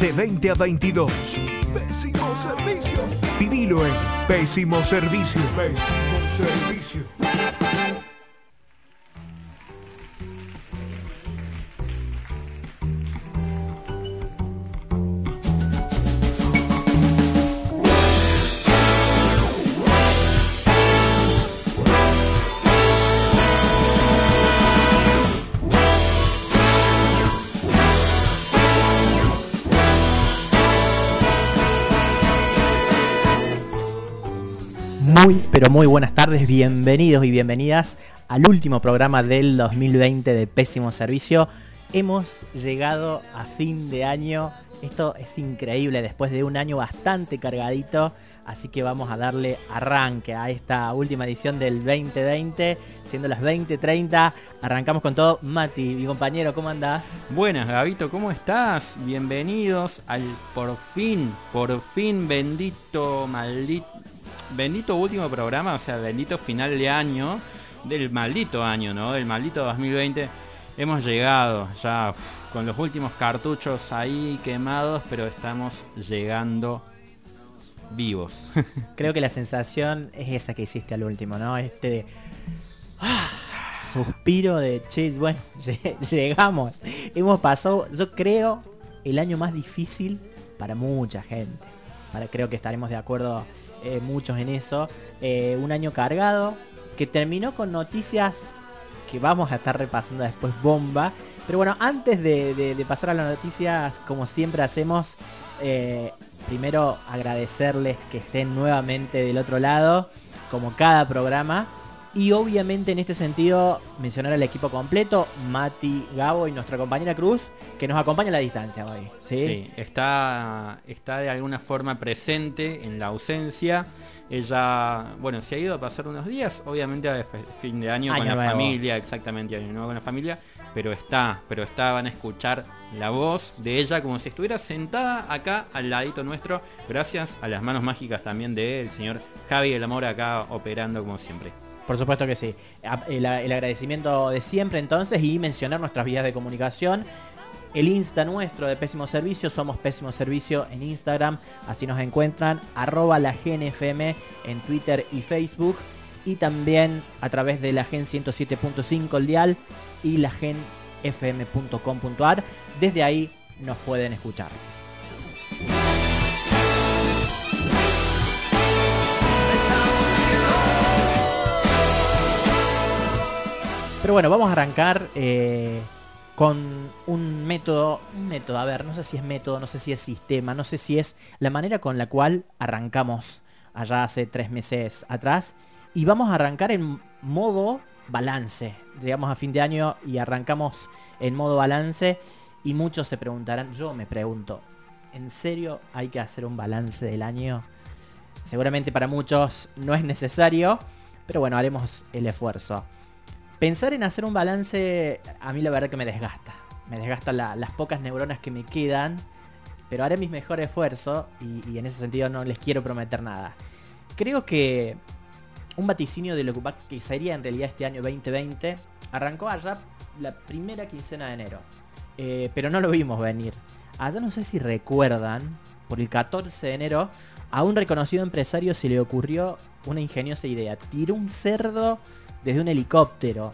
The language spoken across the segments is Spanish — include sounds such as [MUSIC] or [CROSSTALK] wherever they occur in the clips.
De 20 a 22. Pésimo servicio. Vivilo en Pésimo Servicio. Pésimo Servicio. Muy buenas tardes, bienvenidos y bienvenidas al último programa del 2020 de Pésimo Servicio. Hemos llegado a fin de año, esto es increíble después de un año bastante cargadito, así que vamos a darle arranque a esta última edición del 2020, siendo las 20.30, arrancamos con todo. Mati, mi compañero, ¿cómo andás? Buenas, Gabito, ¿cómo estás? Bienvenidos al por fin, por fin bendito, maldito, bendito último programa, o sea, bendito final de año, del maldito año, ¿no? Del maldito 2020. Hemos llegado ya con los últimos cartuchos ahí quemados, pero estamos llegando vivos. [LAUGHS] Creo que la sensación es esa que hiciste al último, ¿no? Este ah, suspiro de chis, bueno, [LAUGHS] lle- llegamos. Hemos pasado, yo creo, el año más difícil para mucha gente. Para, creo que estaremos de acuerdo eh, muchos en eso. Eh, un año cargado que terminó con noticias que vamos a estar repasando después bomba. Pero bueno, antes de, pasar a las noticias, como siempre hacemos, eh, primero agradecerles que estén nuevamente del otro lado, como cada programa. Y obviamente en este sentido mencionar al equipo completo, Mati, Gabo y nuestra compañera Cruz, que nos acompaña a la distancia hoy. ¿sí? Sí, está, está de alguna forma presente en la ausencia. Ella, bueno, se ha ido a pasar unos días, obviamente a fin de año, Año con la nuevo. familia, exactamente, año nuevo con la familia, pero está, pero está, van a escuchar la voz de ella como si estuviera sentada acá al ladito nuestro, gracias a las manos mágicas también del señor Javi del Amor acá operando como siempre. Por supuesto que sí. El agradecimiento de siempre entonces y mencionar nuestras vías de comunicación. El Insta nuestro de Pésimo Servicio, somos Pésimo Servicio en Instagram, así nos encuentran, arroba la GNFM en Twitter y Facebook, y también a través de la Gen 107.5 el dial y la genfm.com.ar. Desde ahí nos pueden escuchar. Pero bueno, vamos a arrancar eh, con un método, un método, a ver, no sé si es método, no sé si es sistema, no sé si es la manera con la cual arrancamos allá hace tres meses atrás. Y vamos a arrancar en modo balance. Llegamos a fin de año y arrancamos en modo balance. Y muchos se preguntarán, yo me pregunto, ¿en serio hay que hacer un balance del año? Seguramente para muchos no es necesario, pero bueno, haremos el esfuerzo. Pensar en hacer un balance a mí la verdad que me desgasta. Me desgasta la- las pocas neuronas que me quedan, pero haré mis mejores esfuerzos y, en ese sentido no les quiero prometer nada. Creo que un vaticinio de lo que sería en realidad este año 2020 arrancó allá la primera quincena de enero. Eh, pero no lo vimos venir. Allá no sé si recuerdan, por el 14 de enero, a un reconocido empresario se le ocurrió una ingeniosa idea. Tiró un cerdo desde un helicóptero.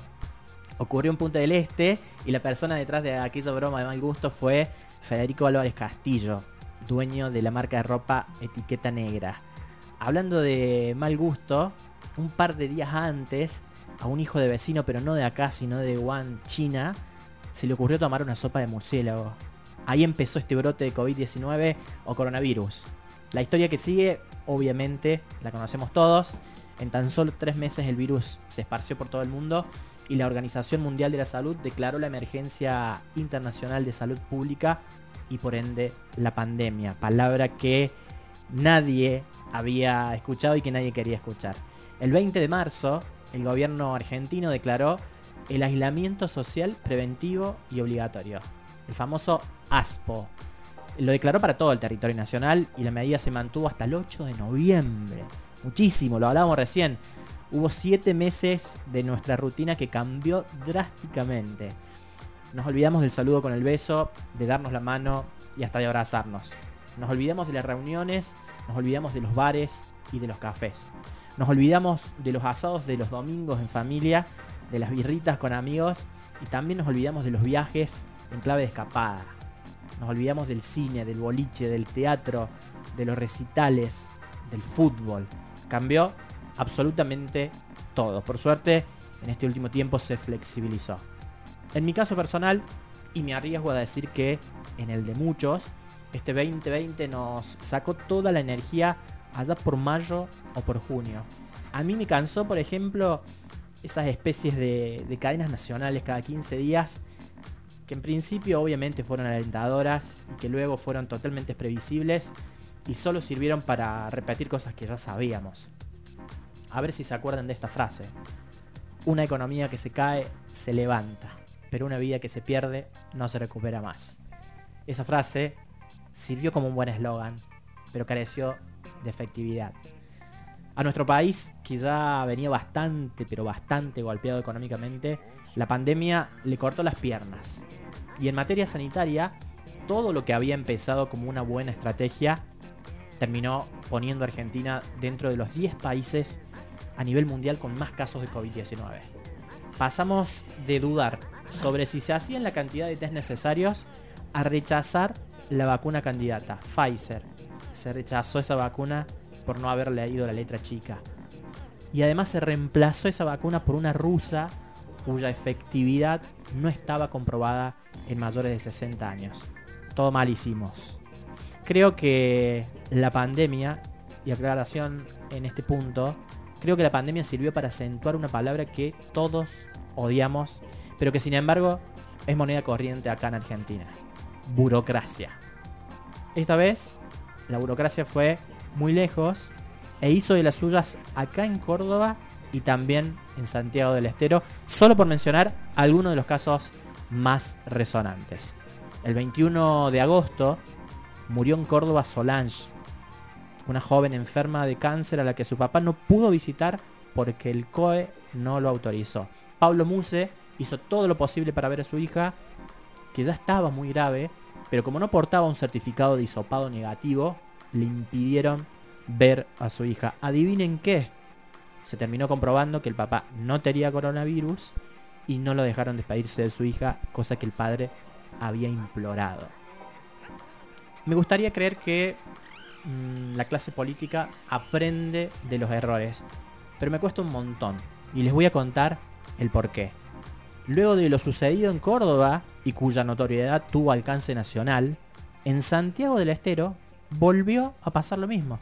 Ocurrió en Punta del Este y la persona detrás de aquella broma de mal gusto fue Federico Álvarez Castillo, dueño de la marca de ropa Etiqueta Negra. Hablando de mal gusto, un par de días antes, a un hijo de vecino, pero no de acá, sino de Wuhan, China, se le ocurrió tomar una sopa de murciélago. Ahí empezó este brote de COVID-19 o coronavirus. La historia que sigue, obviamente, la conocemos todos. En tan solo tres meses el virus se esparció por todo el mundo y la Organización Mundial de la Salud declaró la emergencia internacional de salud pública y por ende la pandemia. Palabra que nadie había escuchado y que nadie quería escuchar. El 20 de marzo, el gobierno argentino declaró el aislamiento social preventivo y obligatorio, el famoso ASPO. Lo declaró para todo el territorio nacional y la medida se mantuvo hasta el 8 de noviembre. Muchísimo, lo hablábamos recién. Hubo siete meses de nuestra rutina que cambió drásticamente. Nos olvidamos del saludo con el beso, de darnos la mano y hasta de abrazarnos. Nos olvidamos de las reuniones, nos olvidamos de los bares y de los cafés. Nos olvidamos de los asados de los domingos en familia, de las birritas con amigos y también nos olvidamos de los viajes en clave de escapada. Nos olvidamos del cine, del boliche, del teatro, de los recitales, del fútbol. Cambió absolutamente todo. Por suerte, en este último tiempo se flexibilizó. En mi caso personal, y me arriesgo a decir que en el de muchos, este 2020 nos sacó toda la energía allá por mayo o por junio. A mí me cansó, por ejemplo, esas especies de, de cadenas nacionales cada 15 días, que en principio obviamente fueron alentadoras y que luego fueron totalmente previsibles y solo sirvieron para repetir cosas que ya sabíamos. A ver si se acuerdan de esta frase. Una economía que se cae se levanta, pero una vida que se pierde no se recupera más. Esa frase sirvió como un buen eslogan, pero careció de efectividad. A nuestro país, que ya venía bastante, pero bastante golpeado económicamente, la pandemia le cortó las piernas. Y en materia sanitaria, todo lo que había empezado como una buena estrategia terminó poniendo a Argentina dentro de los 10 países a nivel mundial con más casos de COVID-19. Pasamos de dudar sobre si se hacían la cantidad de test necesarios a rechazar la vacuna candidata, Pfizer. Se rechazó esa vacuna por no haber leído la letra chica. Y además se reemplazó esa vacuna por una rusa cuya efectividad no estaba comprobada en mayores de 60 años. Todo mal hicimos. Creo que la pandemia, y aclaración en este punto, creo que la pandemia sirvió para acentuar una palabra que todos odiamos, pero que sin embargo es moneda corriente acá en Argentina. Burocracia. Esta vez la burocracia fue muy lejos e hizo de las suyas acá en Córdoba y también en Santiago del Estero, solo por mencionar algunos de los casos más resonantes. El 21 de agosto murió en Córdoba Solange, una joven enferma de cáncer a la que su papá no pudo visitar porque el COE no lo autorizó. Pablo Muse hizo todo lo posible para ver a su hija, que ya estaba muy grave, pero como no portaba un certificado de hisopado negativo, le impidieron ver a su hija. Adivinen qué. Se terminó comprobando que el papá no tenía coronavirus y no lo dejaron despedirse de su hija, cosa que el padre había implorado. Me gustaría creer que mmm, la clase política aprende de los errores, pero me cuesta un montón y les voy a contar el por qué. Luego de lo sucedido en Córdoba y cuya notoriedad tuvo alcance nacional, en Santiago del Estero volvió a pasar lo mismo.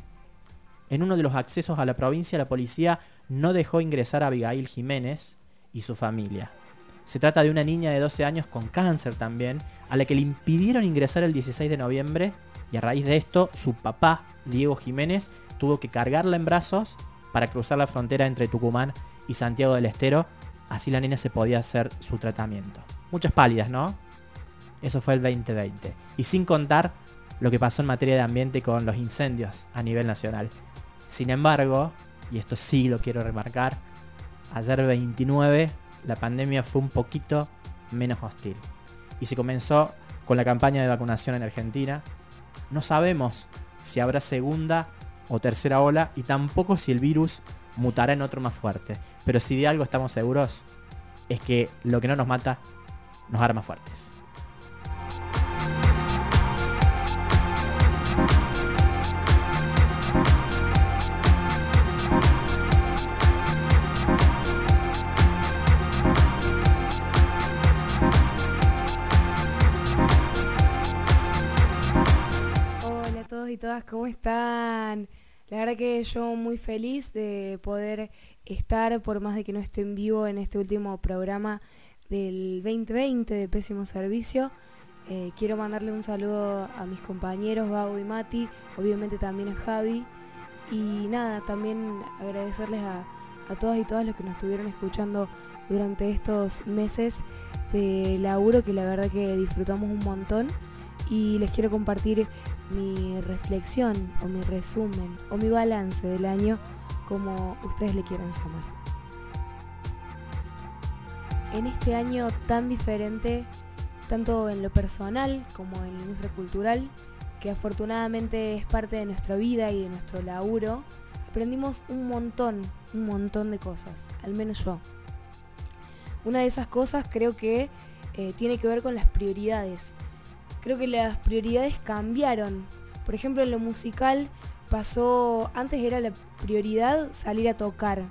En uno de los accesos a la provincia, la policía no dejó ingresar a Abigail Jiménez y su familia. Se trata de una niña de 12 años con cáncer también, a la que le impidieron ingresar el 16 de noviembre y a raíz de esto su papá, Diego Jiménez, tuvo que cargarla en brazos para cruzar la frontera entre Tucumán y Santiago del Estero, así la niña se podía hacer su tratamiento. Muchas pálidas, ¿no? Eso fue el 2020. Y sin contar lo que pasó en materia de ambiente con los incendios a nivel nacional. Sin embargo, y esto sí lo quiero remarcar, ayer 29 la pandemia fue un poquito menos hostil. Y se comenzó con la campaña de vacunación en Argentina. No sabemos si habrá segunda o tercera ola y tampoco si el virus mutará en otro más fuerte. Pero si de algo estamos seguros es que lo que no nos mata nos hará más fuertes. Todas, ¿cómo están? La verdad que yo muy feliz de poder estar, por más de que no esté en vivo en este último programa del 2020 de Pésimo Servicio. Eh, quiero mandarle un saludo a mis compañeros Gabo y Mati, obviamente también a Javi. Y nada, también agradecerles a, a todas y todas los que nos estuvieron escuchando durante estos meses de laburo que la verdad que disfrutamos un montón y les quiero compartir mi reflexión o mi resumen o mi balance del año como ustedes le quieran llamar. En este año tan diferente tanto en lo personal como en la industria cultural, que afortunadamente es parte de nuestra vida y de nuestro laburo, aprendimos un montón, un montón de cosas, al menos yo. Una de esas cosas creo que eh, tiene que ver con las prioridades. Creo que las prioridades cambiaron. Por ejemplo, en lo musical pasó, antes era la prioridad salir a tocar.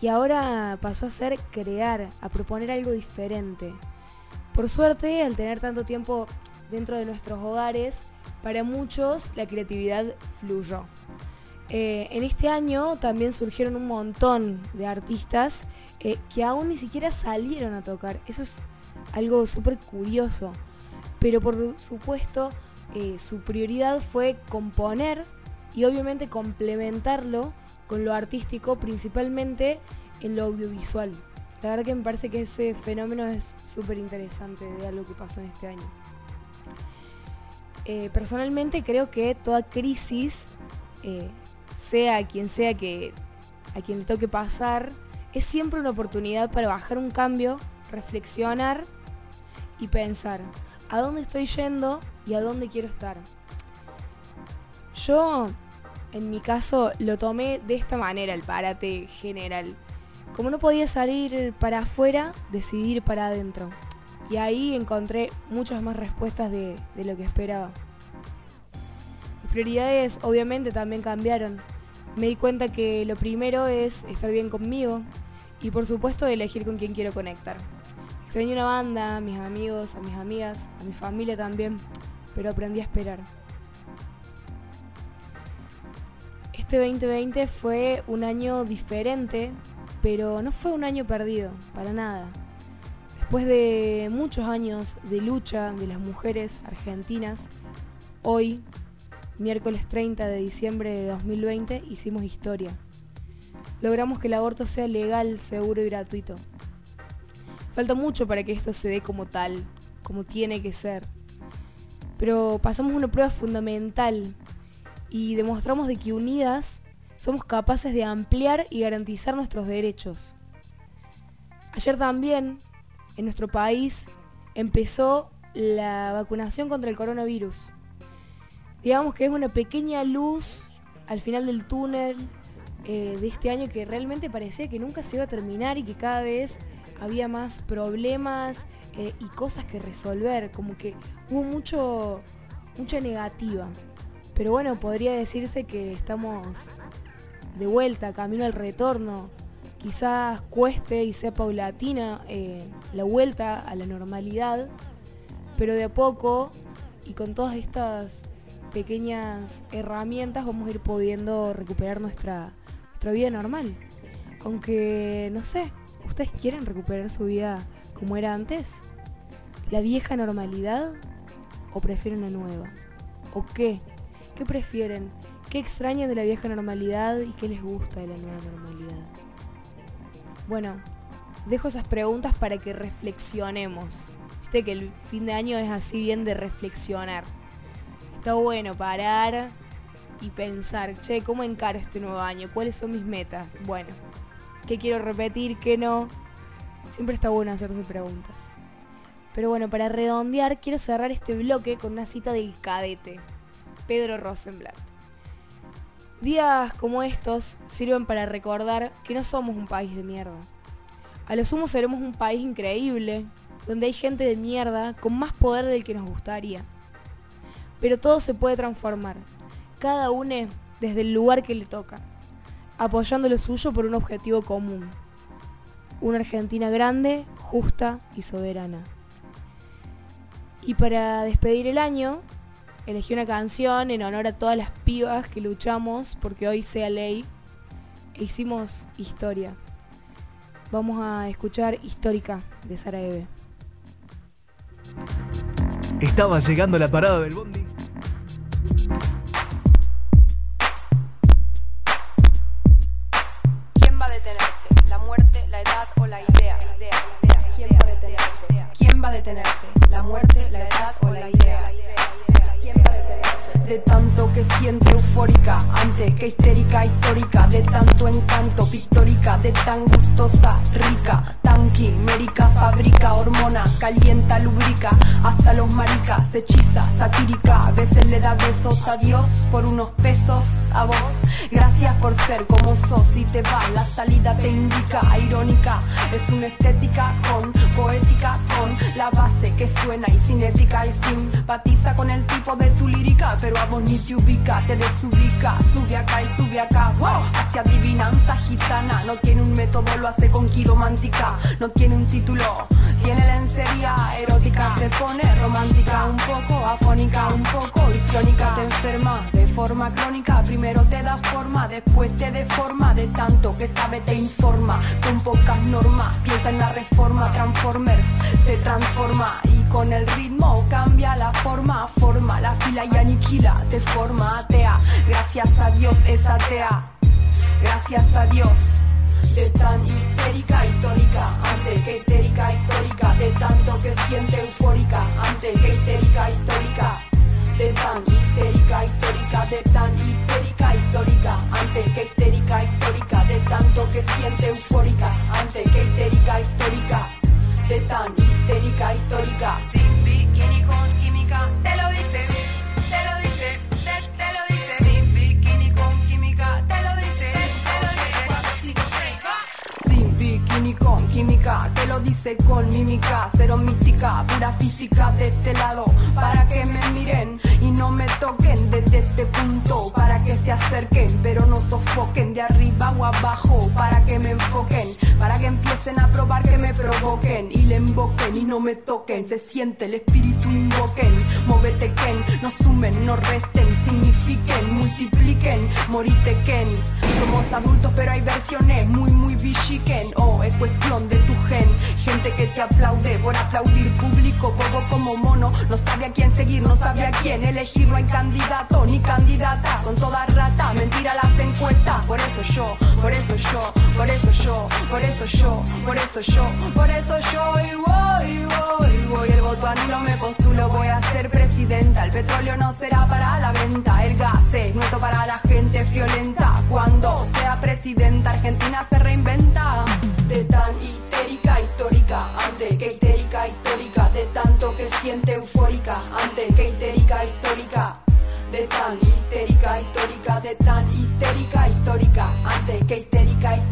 Y ahora pasó a ser crear, a proponer algo diferente. Por suerte, al tener tanto tiempo dentro de nuestros hogares, para muchos la creatividad fluyó. Eh, en este año también surgieron un montón de artistas eh, que aún ni siquiera salieron a tocar. Eso es algo súper curioso. Pero por supuesto, eh, su prioridad fue componer y obviamente complementarlo con lo artístico, principalmente en lo audiovisual. La verdad que me parece que ese fenómeno es súper interesante de algo que pasó en este año. Eh, personalmente creo que toda crisis, eh, sea quien sea que a quien le toque pasar, es siempre una oportunidad para bajar un cambio, reflexionar y pensar a dónde estoy yendo y a dónde quiero estar. Yo, en mi caso, lo tomé de esta manera, el parate general. Como no podía salir para afuera, decidí ir para adentro. Y ahí encontré muchas más respuestas de, de lo que esperaba. Mis prioridades obviamente también cambiaron. Me di cuenta que lo primero es estar bien conmigo y por supuesto elegir con quién quiero conectar. Extrañé una banda, a mis amigos, a mis amigas, a mi familia también, pero aprendí a esperar. Este 2020 fue un año diferente, pero no fue un año perdido, para nada. Después de muchos años de lucha de las mujeres argentinas, hoy, miércoles 30 de diciembre de 2020, hicimos historia. Logramos que el aborto sea legal, seguro y gratuito. Falta mucho para que esto se dé como tal, como tiene que ser. Pero pasamos una prueba fundamental y demostramos de que unidas somos capaces de ampliar y garantizar nuestros derechos. Ayer también, en nuestro país, empezó la vacunación contra el coronavirus. Digamos que es una pequeña luz al final del túnel eh, de este año que realmente parecía que nunca se iba a terminar y que cada vez había más problemas eh, y cosas que resolver, como que hubo mucho, mucha negativa. Pero bueno, podría decirse que estamos de vuelta, camino al retorno. Quizás cueste y sea paulatina eh, la vuelta a la normalidad, pero de a poco y con todas estas pequeñas herramientas vamos a ir pudiendo recuperar nuestra, nuestra vida normal. Aunque, no sé, ¿Ustedes quieren recuperar su vida como era antes? ¿La vieja normalidad? ¿O prefieren la nueva? ¿O qué? ¿Qué prefieren? ¿Qué extrañan de la vieja normalidad y qué les gusta de la nueva normalidad? Bueno, dejo esas preguntas para que reflexionemos. Viste que el fin de año es así bien de reflexionar. Está bueno parar y pensar, che, ¿cómo encaro este nuevo año? ¿Cuáles son mis metas? Bueno, qué quiero repetir, qué no. Siempre está bueno hacerse preguntas. Pero bueno, para redondear, quiero cerrar este bloque con una cita del cadete, Pedro Rosenblatt. Días como estos sirven para recordar que no somos un país de mierda. A lo sumo seremos un país increíble, donde hay gente de mierda con más poder del que nos gustaría. Pero todo se puede transformar, cada uno desde el lugar que le toca apoyando lo suyo por un objetivo común. Una Argentina grande, justa y soberana. Y para despedir el año, elegí una canción en honor a todas las pibas que luchamos porque hoy sea ley e hicimos historia. Vamos a escuchar Histórica de Sara Eve. Estaba llegando la parada del bondi encanto pictórica, de tan gustosa, rica, tanqui, mérica, fabrica, hormona, calienta, lubrica, hasta los maricas, hechiza, satírica, a veces le da besos a Dios por unos pesos a vos. Gracias por ser como sos y te va, la salida te indica, irónica, es una estética con poética, con la base que suena y cinética y simpatiza con el tipo de tu lírica, pero a vos ni te ubica, te desubica, sube acá y sube acá, hacia adivinanza gitana, no tiene un método, lo hace con quiromántica, no tiene un título, tiene erótica, se pone romántica, un poco afónica, un poco histriónica, te enferma de forma crónica, primero te da forma, después te deforma, de tanto que sabe te informa, con pocas normas, piensa en la reforma, Transformers se transforma y con el ritmo cambia la forma, forma la fila y aniquila, te forma atea, gracias a Dios es atea, gracias a Dios de tan histérica histórica, antes que histérica histórica, de tanto que siente eufórica, antes que histérica histórica, de tan histérica histórica, de tan histérica histórica, antes que histérica histórica, de tanto que siente eufórica, antes que histérica histórica, de tan histérica histórica, con química, te lo dice con mímica, cero mística, pura física de este lado, para que me miren y no me toquen desde este punto, para que se acerquen, pero no sofoquen de arriba o abajo, para que me enfoquen, para que empiecen a probar que me provoquen y le invoquen y no me toquen, se siente el espíritu invoquen, móvete Ken, no sumen, no resten, signifiquen, multipliquen, morite Ken, somos adultos pero hay versiones muy muy bichiquen, oh es cuestión de tu gen, gente que te aplaude por aplaudir público, bobo como mono, no sabe a quién seguir, no sabe a quién elegir, no hay candidato ni candidata, son todas ratas, mentira las encuestas, por eso yo, por eso yo, por eso yo, por eso yo, por eso yo, por eso yo y voy, voy, voy, el voto a no me postulo, voy a ser presidenta, el petróleo no será para la venta, el gas es nuestro para la gente friolenta, cuando sea presidenta Argentina se reinventa, de tan histérica histórica, antes que histérica histórica, トリガでたりイテりかイトリカでたりイテリカイトリカ安定系イテリカイトリカ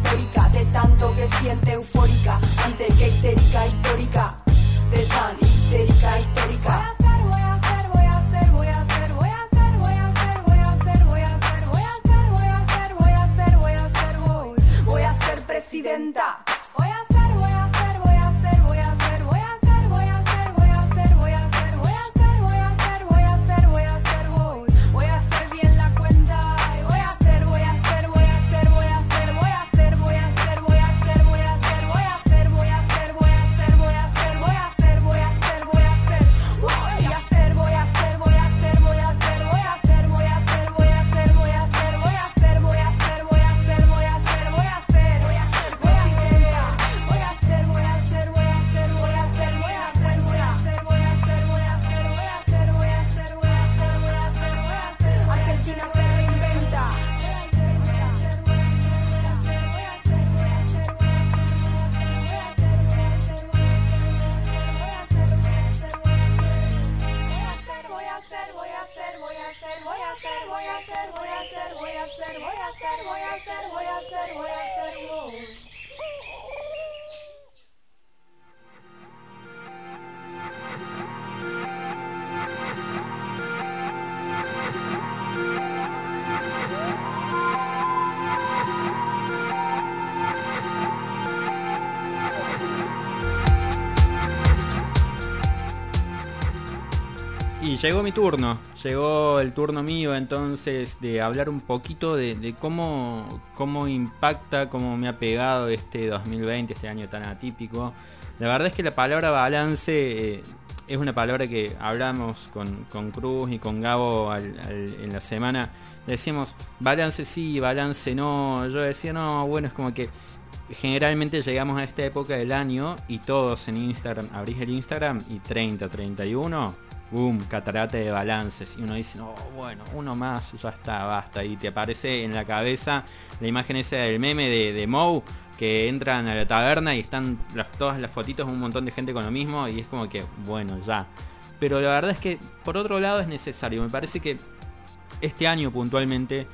llegó mi turno, llegó el turno mío entonces de hablar un poquito de, cómo, cómo impacta, cómo me ha pegado este 2020, este año tan atípico. La verdad es que la palabra balance eh, es una palabra que hablamos con, con Cruz y con Gabo en la semana. Decíamos, balance sí, balance no. Yo decía, no, bueno, es como que generalmente llegamos a esta época del año y todos en Instagram, abrís el Instagram y 30, 31, boom, catarata de balances. Y uno dice, no, bueno, uno más, ya está, basta. Y te aparece en la cabeza la imagen esa del meme de, de Moe, que entran a la taberna y están todas las fotitos un montón de gente con lo mismo. Y es como que, bueno, ya. Pero la verdad es que, por otro lado, es necesario. Me parece que este año puntualmente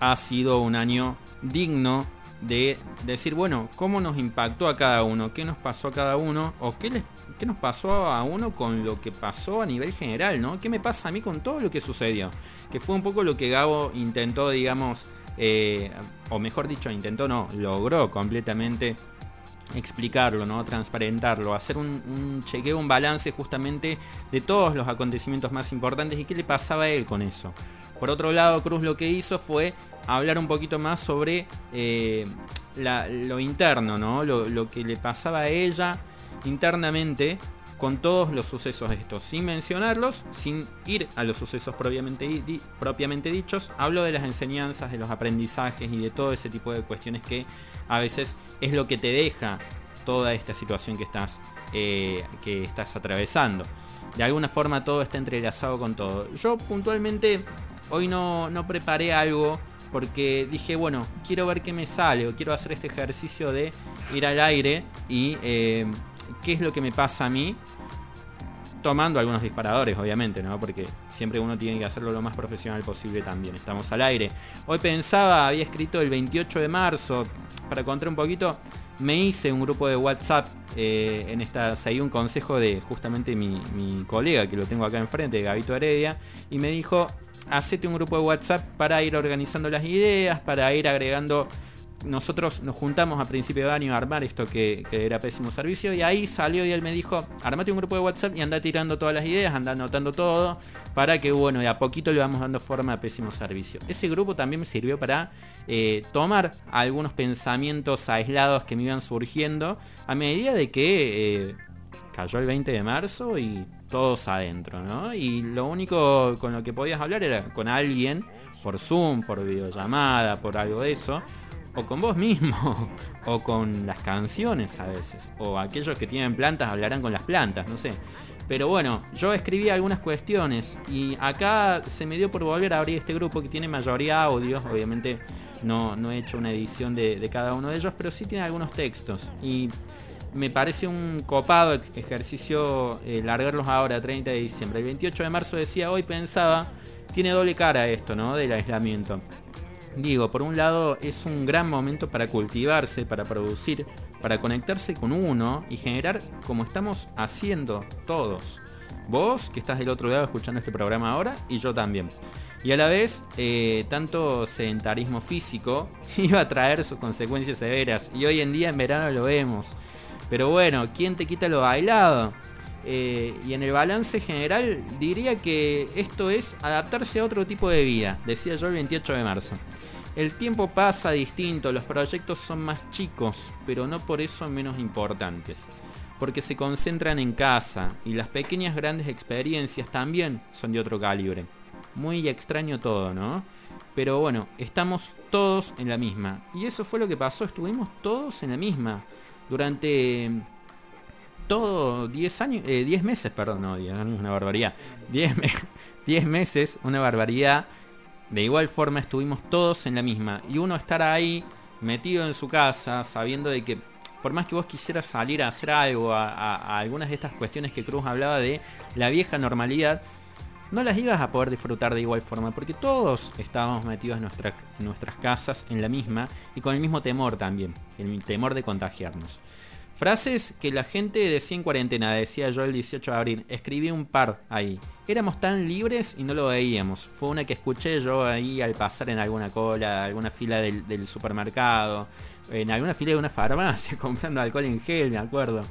ha sido un año digno de decir, bueno, cómo nos impactó a cada uno, qué nos pasó a cada uno, o qué, les, qué nos pasó a uno con lo que pasó a nivel general, ¿no? ¿Qué me pasa a mí con todo lo que sucedió? Que fue un poco lo que Gabo intentó, digamos, eh, o mejor dicho, intentó, no, logró completamente explicarlo, ¿no? transparentarlo, hacer un, chequeo, un balance justamente de todos los acontecimientos más importantes y qué le pasaba a él con eso. Por otro lado, Cruz lo que hizo fue hablar un poquito más sobre eh, la, lo interno, ¿no? Lo, lo, que le pasaba a ella internamente con todos los sucesos estos, sin mencionarlos, sin ir a los sucesos propiamente, di, propiamente dichos, hablo de las enseñanzas, de los aprendizajes y de todo ese tipo de cuestiones que a veces es lo que te deja toda esta situación que estás, eh, que estás atravesando. De alguna forma todo está entrelazado con todo. Yo puntualmente hoy no, no preparé algo porque dije, bueno, quiero ver qué me sale o quiero hacer este ejercicio de ir al aire y eh, qué es lo que me pasa a mí tomando algunos disparadores, obviamente, ¿no? Porque siempre uno tiene que hacerlo lo más profesional posible también. Estamos al aire. Hoy pensaba, había escrito el 28 de marzo, para contar un poquito, me hice un grupo de WhatsApp eh, en esta, seguí un consejo de justamente mi, mi, colega, que lo tengo acá enfrente, Gabito Heredia, y me dijo, hacete un grupo de WhatsApp para ir organizando las ideas, para ir agregando nosotros nos juntamos a principio de año a armar esto que, era pésimo servicio y ahí salió y él me dijo, armate un grupo de WhatsApp y anda tirando todas las ideas, anda anotando todo, para que bueno, de a poquito le vamos dando forma a pésimo servicio. Ese grupo también me sirvió para eh, tomar algunos pensamientos aislados que me iban surgiendo a medida de que eh, cayó el 20 de marzo y todos adentro, ¿no? Y lo único con lo que podías hablar era con alguien, por Zoom, por videollamada, por algo de eso o con vos mismo, [LAUGHS] o con las canciones a veces, o aquellos que tienen plantas hablarán con las plantas, no sé. Pero bueno, yo escribí algunas cuestiones y acá se me dio por volver a abrir este grupo que tiene mayoría audios, obviamente no, no he hecho una edición de, cada uno de ellos, pero sí tiene algunos textos. Y me parece un copado ejercicio eh, largarlos ahora, 30 de diciembre. El 28 de marzo decía, hoy pensaba, tiene doble cara esto, ¿no? Del aislamiento. Digo, por un lado es un gran momento para cultivarse, para producir, para conectarse con uno y generar como estamos haciendo todos. Vos que estás del otro lado escuchando este programa ahora y yo también. Y a la vez, eh, tanto sedentarismo físico [LAUGHS] iba a traer sus consecuencias severas. Y hoy en día en verano lo vemos. Pero bueno, ¿quién te quita lo bailado? Eh, y en el balance general diría que esto es adaptarse a otro tipo de vida, decía yo el 28 de marzo. El tiempo pasa distinto, los proyectos son más chicos, pero no por eso menos importantes. Porque se concentran en casa y las pequeñas grandes experiencias también son de otro calibre. Muy extraño todo, ¿no? Pero bueno, estamos todos en la misma. Y eso fue lo que pasó, estuvimos todos en la misma. Durante todo 10 años, 10 eh, meses, perdón, no, 10 años, una barbaridad. 10 me [LAUGHS] 10 meses, una barbaridad de igual forma estuvimos todos en la misma. Y uno estar ahí metido en su casa, sabiendo de que por más que vos quisieras salir a hacer algo, a, a, algunas de estas cuestiones que Cruz hablaba de la vieja normalidad, no las ibas a poder disfrutar de igual forma, porque todos estábamos metidos en nuestras casas en la misma y con el mismo temor también, el temor de contagiarnos. Frases que la gente decía en cuarentena, decía yo el 18 de abril. Escribí un par ahí. Éramos tan libres y no lo veíamos. Fue una que escuché yo ahí al pasar en alguna cola, alguna fila del, del supermercado, en alguna fila de una farmacia [LAUGHS] comprando alcohol en gel, me acuerdo.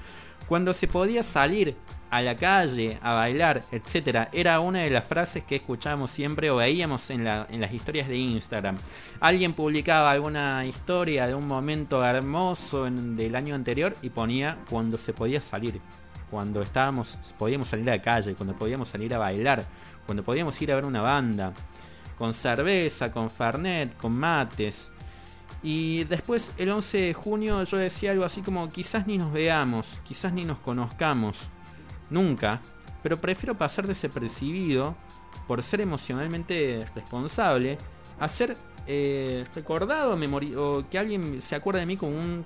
Cuando se podía salir a la calle, a bailar, etcétera, era una de las frases que escuchábamos siempre o veíamos en, en las historias de Instagram. Alguien publicaba alguna historia de un momento hermoso en, del año anterior y ponía cuando se podía salir, cuando estábamos, podíamos salir a la calle, cuando podíamos salir a bailar, cuando podíamos ir a ver una banda, con cerveza, con fernet, con mates. Y después el 11 de junio yo decía algo así como quizás ni nos veamos, quizás ni nos conozcamos, nunca, pero prefiero pasar desapercibido por ser emocionalmente responsable a ser eh, recordado o que alguien se acuerde de mí como un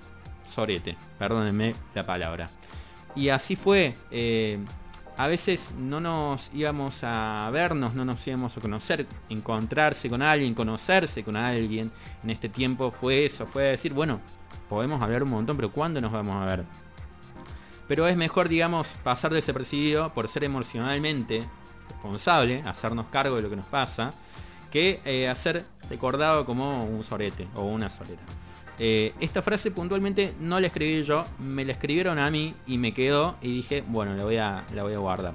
sorete, perdónenme la palabra. Y así fue. Eh, a veces no nos íbamos a vernos, no nos íbamos a conocer, encontrarse con alguien, conocerse con alguien. En este tiempo fue eso, fue decir, bueno, podemos hablar un montón, pero ¿cuándo nos vamos a ver? Pero es mejor, digamos, pasar desapercibido por ser emocionalmente responsable, hacernos cargo de lo que nos pasa, que eh, hacer recordado como un sorete o una soreta. Eh, esta frase puntualmente no la escribí yo, me la escribieron a mí y me quedó y dije, bueno, la voy a, la voy a guardar.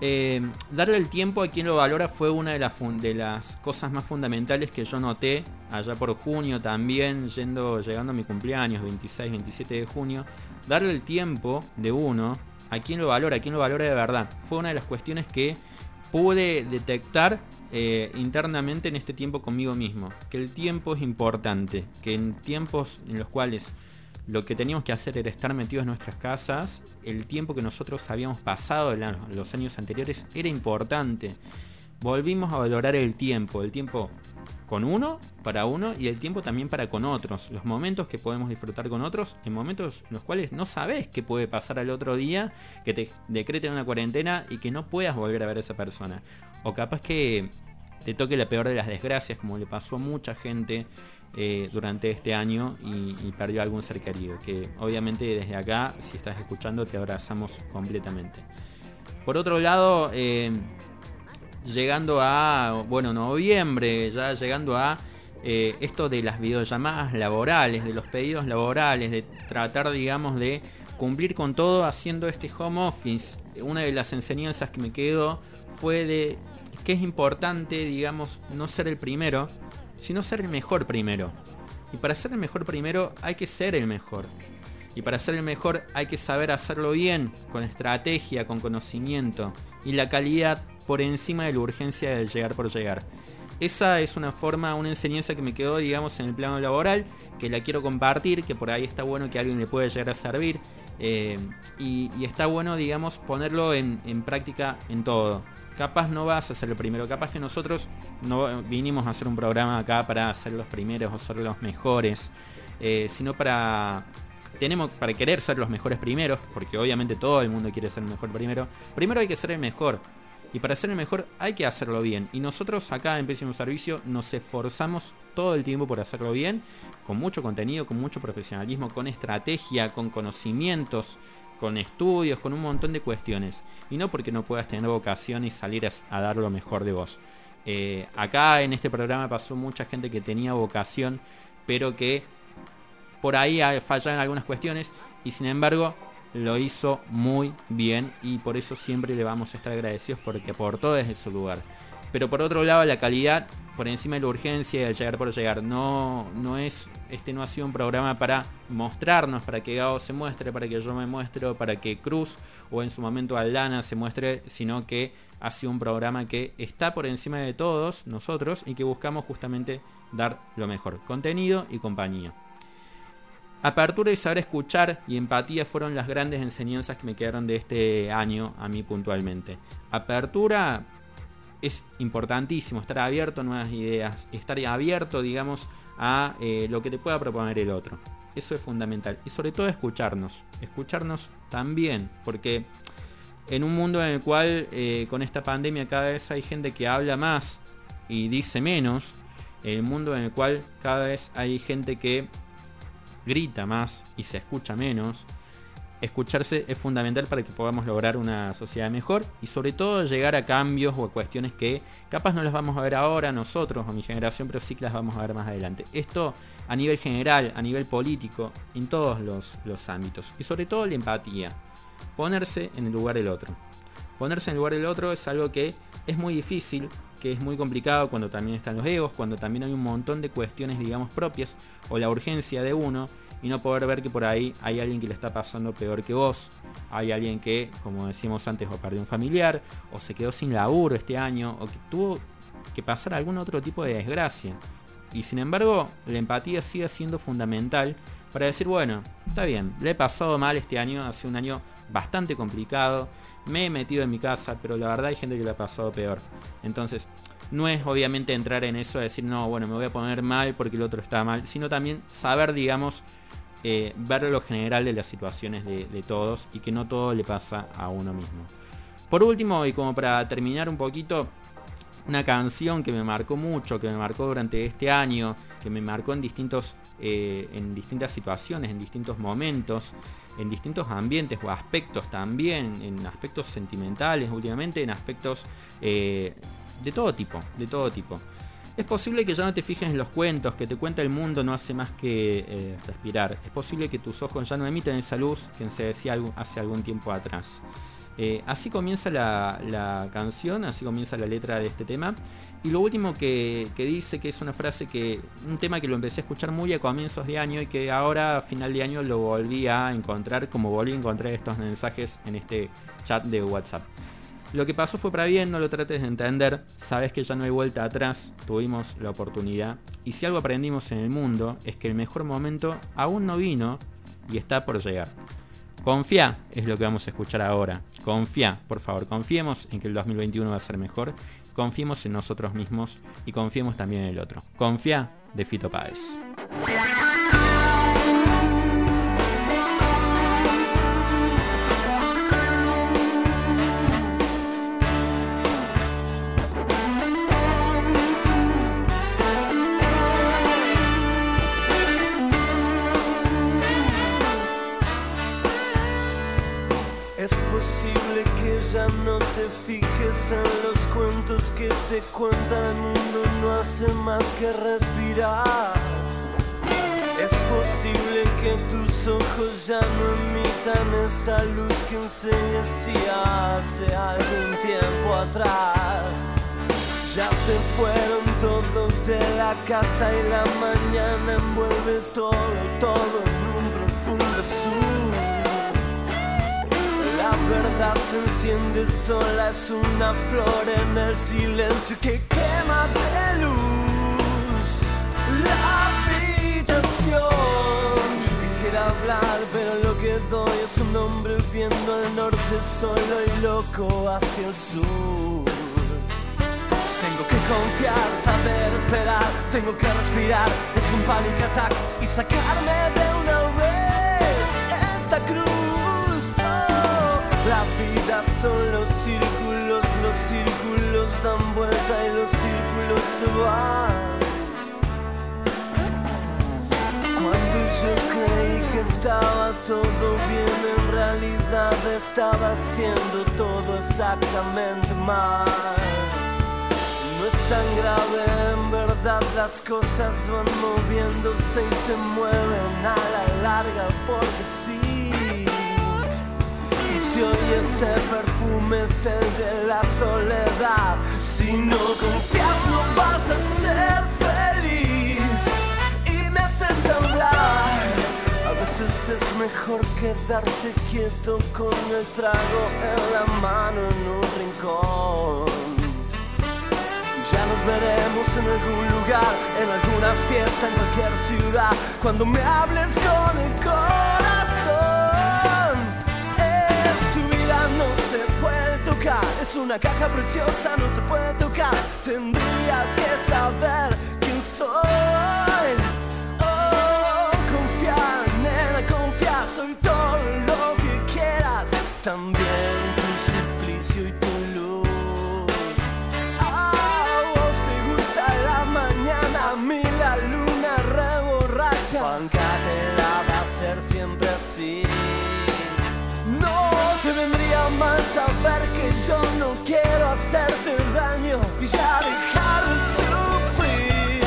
Eh, darle el tiempo a quien lo valora fue una de las, cosas más fundamentales que yo noté allá por junio también, yendo, llegando a mi cumpleaños, 26, 27 de junio. Darle el tiempo de uno a quien lo valora, a quien lo valora de verdad. Fue una de las cuestiones que pude detectar eh, internamente en este tiempo conmigo mismo. Que el tiempo es importante. Que en tiempos en los cuales lo que teníamos que hacer era estar metidos en nuestras casas, el tiempo que nosotros habíamos pasado en los años anteriores era importante. Volvimos a valorar el tiempo, el tiempo con uno, para uno, y el tiempo también para con otros. Los momentos que podemos disfrutar con otros, en momentos en los cuales no sabes qué puede pasar al otro día, que te decreten una cuarentena y que no puedas volver a ver a esa persona. O capaz que te toque la peor de las desgracias, como le pasó a mucha gente eh, durante este año y, perdió algún ser querido. Que obviamente desde acá, si estás escuchando, te abrazamos completamente. Por otro lado, eh, llegando a, bueno, noviembre, ya llegando a eh, esto de las videollamadas laborales, de los pedidos laborales, de tratar, digamos, de cumplir con todo haciendo este home office. Una de las enseñanzas que me quedó fue de que es importante, digamos, no ser el primero, sino ser el mejor primero. Y para ser el mejor primero hay que ser el mejor. Y para ser el mejor hay que saber hacerlo bien, con estrategia, con conocimiento. Y la calidad por encima de la urgencia de llegar por llegar. Esa es una forma, una enseñanza que me quedó, digamos, en el plano laboral, que la quiero compartir, que por ahí está bueno que alguien le puede llegar a servir. Eh, y, está bueno, digamos, ponerlo en práctica en todo capaz no vas a ser el primero, capaz que nosotros no vinimos a hacer un programa acá para ser los primeros o ser los mejores, eh, sino para tenemos para querer ser los mejores primeros, porque obviamente todo el mundo quiere ser el mejor primero. Primero hay que ser el mejor. Y para ser el mejor hay que hacerlo bien. Y nosotros acá en Pésimo Servicio nos esforzamos todo el tiempo por hacerlo bien, con mucho contenido, con mucho profesionalismo, con estrategia, con conocimientos, con estudios, con un montón de cuestiones. Y no porque no puedas tener vocación y salir a, dar lo mejor de vos. Eh, acá en este programa pasó mucha gente que tenía vocación, pero que por ahí fallado en algunas cuestiones y sin embargo lo hizo muy bien y por eso siempre le vamos a estar agradecidos porque aportó desde su lugar. Pero por otro lado la calidad por encima de la urgencia y el llegar por llegar. No, no es, este no ha sido un programa para mostrarnos, para que Gao se muestre, para que yo me muestre, para que Cruz o en su momento Aldana se muestre, sino que ha sido un programa que está por encima de todos nosotros y que buscamos justamente dar lo mejor, contenido y compañía. Apertura y saber escuchar y empatía fueron las grandes enseñanzas que me quedaron de este año a mí puntualmente. Apertura es importantísimo estar abierto a nuevas ideas, estar abierto, digamos, a eh, lo que te pueda proponer el otro. Eso es fundamental. Y sobre todo escucharnos. Escucharnos también, porque en un mundo en el cual eh, con esta pandemia cada vez hay gente que habla más y dice menos, el mundo en el cual cada vez hay gente que grita más y se escucha menos, escucharse es fundamental para que podamos lograr una sociedad mejor y sobre todo llegar a cambios o a cuestiones que capaz no las vamos a ver ahora nosotros o mi generación, pero sí que las vamos a ver más adelante. Esto a nivel general, a nivel político, en todos los, los ámbitos. Y sobre todo la empatía. Ponerse en el lugar del otro. Ponerse en el lugar del otro es algo que es muy difícil, que es muy complicado cuando también están los egos, cuando también hay un montón de cuestiones, digamos, propias o la urgencia de uno y no poder ver que por ahí hay alguien que le está pasando peor que vos. Hay alguien que, como decíamos antes, o perdió un familiar, o se quedó sin laburo este año, o que tuvo que pasar algún otro tipo de desgracia. Y sin embargo, la empatía sigue siendo fundamental para decir, bueno, está bien, le he pasado mal este año, hace un año bastante complicado. Me he metido en mi casa, pero la verdad hay gente que lo ha pasado peor. Entonces, no es obviamente entrar en eso de decir, no, bueno, me voy a poner mal porque el otro está mal, sino también saber, digamos, eh, ver lo general de las situaciones de, todos y que no todo le pasa a uno mismo. Por último, y como para terminar un poquito, una canción que me marcó mucho, que me marcó durante este año, que me marcó en distintos, eh, en distintas situaciones, en distintos momentos, en distintos ambientes o aspectos también, en aspectos sentimentales últimamente, en aspectos eh, de todo tipo, de todo tipo. Es posible que ya no te fijes en los cuentos, que te cuenta el mundo no hace más que eh, respirar. Es posible que tus ojos ya no emiten esa luz que se decía hace algún tiempo atrás. Eh, así comienza la, canción, así comienza la letra de este tema. Y lo último que, dice, que es una frase que, un tema que lo empecé a escuchar muy a comienzos de año y que ahora a final de año lo volví a encontrar, como volví a encontrar estos mensajes en este chat de WhatsApp. Lo que pasó fue para bien, no lo trates de entender, sabes que ya no hay vuelta atrás, tuvimos la oportunidad. Y si algo aprendimos en el mundo es que el mejor momento aún no vino y está por llegar. Confía es lo que vamos a escuchar ahora. Confía, por favor, confiemos en que el 2021 va a ser mejor. Confiemos en nosotros mismos y confiemos también en el otro. Confía de Fito Páez. En los cuentos que te cuenta el mundo no hace más que respirar. Es posible que tus ojos ya no emitan esa luz que enseña hace algún tiempo atrás. Ya se fueron todos de la casa y la mañana envuelve todo, todo en un profundo azul. Verdad se enciende sola, es una flor en el silencio que quema de luz la habitación. Yo quisiera hablar, pero lo que doy es un hombre viendo al norte solo y loco hacia el sur. Tengo que confiar, saber esperar, tengo que respirar, es un panic attack y sacarme de son los círculos, los círculos dan vuelta y los círculos se van. Cuando yo creí que estaba todo bien, en realidad estaba haciendo todo exactamente mal. No es tan grave, en verdad las cosas van moviéndose y se mueven a la larga porque sí y ese perfume es el de la soledad. Si no confías no vas a ser feliz y me haces hablar. A veces es mejor quedarse quieto con el trago en la mano en un rincón. Ya nos veremos en algún lugar, en alguna fiesta, en cualquier ciudad, cuando me hables con el corazón. Es una caja preciosa, no se puede tocar. Tendrías que saber quién soy. Hacerte daño y ya dejar de sufrir.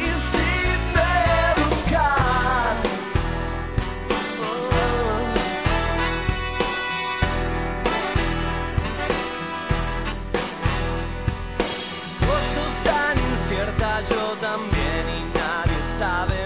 Y si me buscas, oh. vos sos tan incierta, yo también y nadie sabe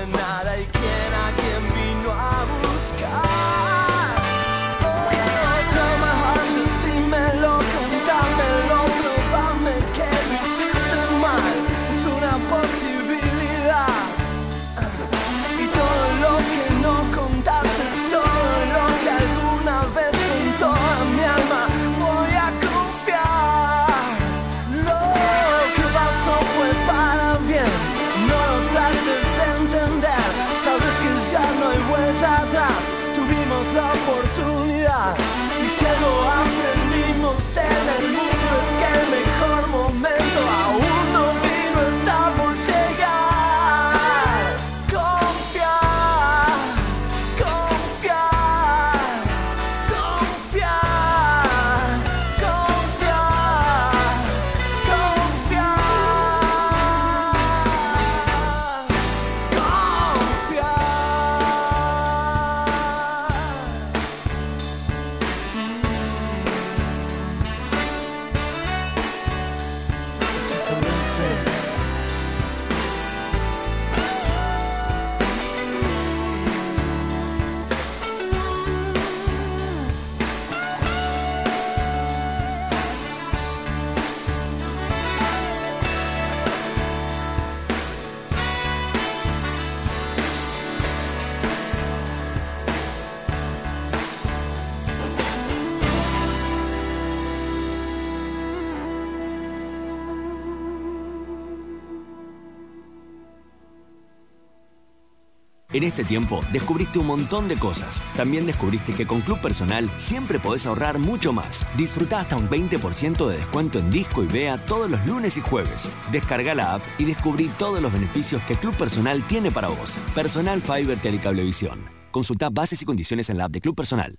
este tiempo descubriste un montón de cosas. También descubriste que con Club Personal siempre podés ahorrar mucho más. Disfruta hasta un 20% de descuento en disco y vea todos los lunes y jueves. Descarga la app y descubrí todos los beneficios que Club Personal tiene para vos. Personal Fiber Telecablevisión. Consulta bases y condiciones en la app de Club Personal.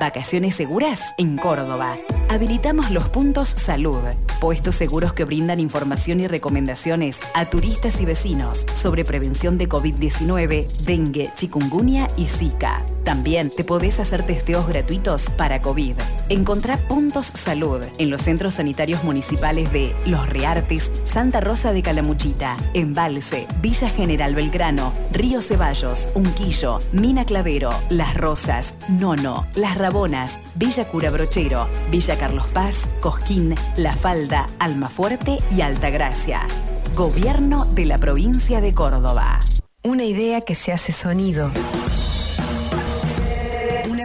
Vacaciones seguras en Córdoba. Habilitamos los puntos salud, puestos seguros que brindan información y recomendaciones a turistas y vecinos sobre prevención de COVID-19, dengue, chikungunya y Zika. También te podés hacer testeos gratuitos para COVID. Encontrá puntos salud en los centros sanitarios municipales de Los Reartes, Santa Rosa de Calamuchita, Embalse, Villa General Belgrano, Río Ceballos, Unquillo, Mina Clavero, Las Rosas, Nono, Las Rabonas, Villa Cura Brochero, Villa Carlos Paz, Cosquín, La Falda, Almafuerte y Altagracia. Gobierno de la provincia de Córdoba. Una idea que se hace sonido.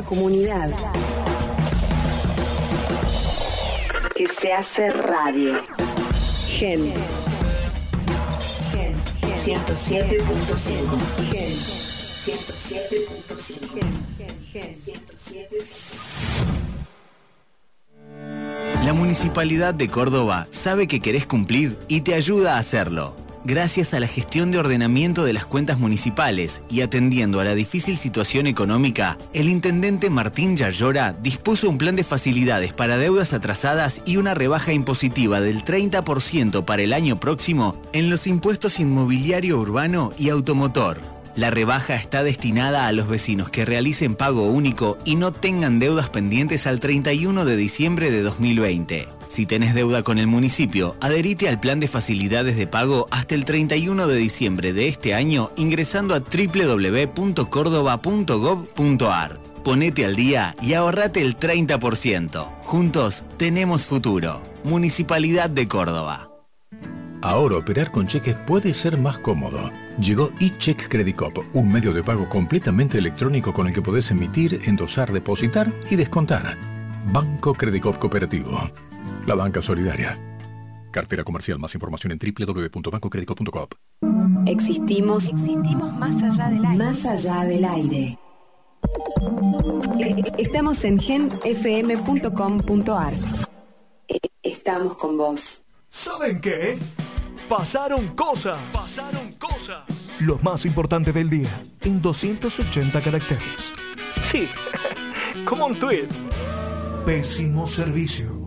Comunidad que se hace radio. Gen. 107.5. Gen. 107.5. Gen. 107.5. La Municipalidad de Córdoba sabe que querés cumplir y te ayuda a hacerlo. Gracias a la gestión de ordenamiento de las cuentas municipales y atendiendo a la difícil situación económica, el intendente Martín Yayora dispuso un plan de facilidades para deudas atrasadas y una rebaja impositiva del 30% para el año próximo en los impuestos inmobiliario urbano y automotor. La rebaja está destinada a los vecinos que realicen pago único y no tengan deudas pendientes al 31 de diciembre de 2020. Si tenés deuda con el municipio, adherite al plan de facilidades de pago hasta el 31 de diciembre de este año ingresando a www.cordoba.gov.ar. Ponete al día y ahorrate el 30%. Juntos tenemos futuro. Municipalidad de Córdoba. Ahora operar con cheques puede ser más cómodo. Llegó eCheck Credit Cop, un medio de pago completamente electrónico con el que podés emitir, endosar, depositar y descontar. Banco Credit Cop Cooperativo. La banca solidaria. Cartera comercial. Más información en www.bancocreditcop.com. Existimos, existimos más allá del aire. Más allá del aire. Estamos en genfm.com.ar. Estamos con vos. ¿Saben qué? Pasaron cosas. Pasaron cosas. Lo más importante del día en 280 caracteres. Sí, [LAUGHS] como un tweet. Pésimo servicio.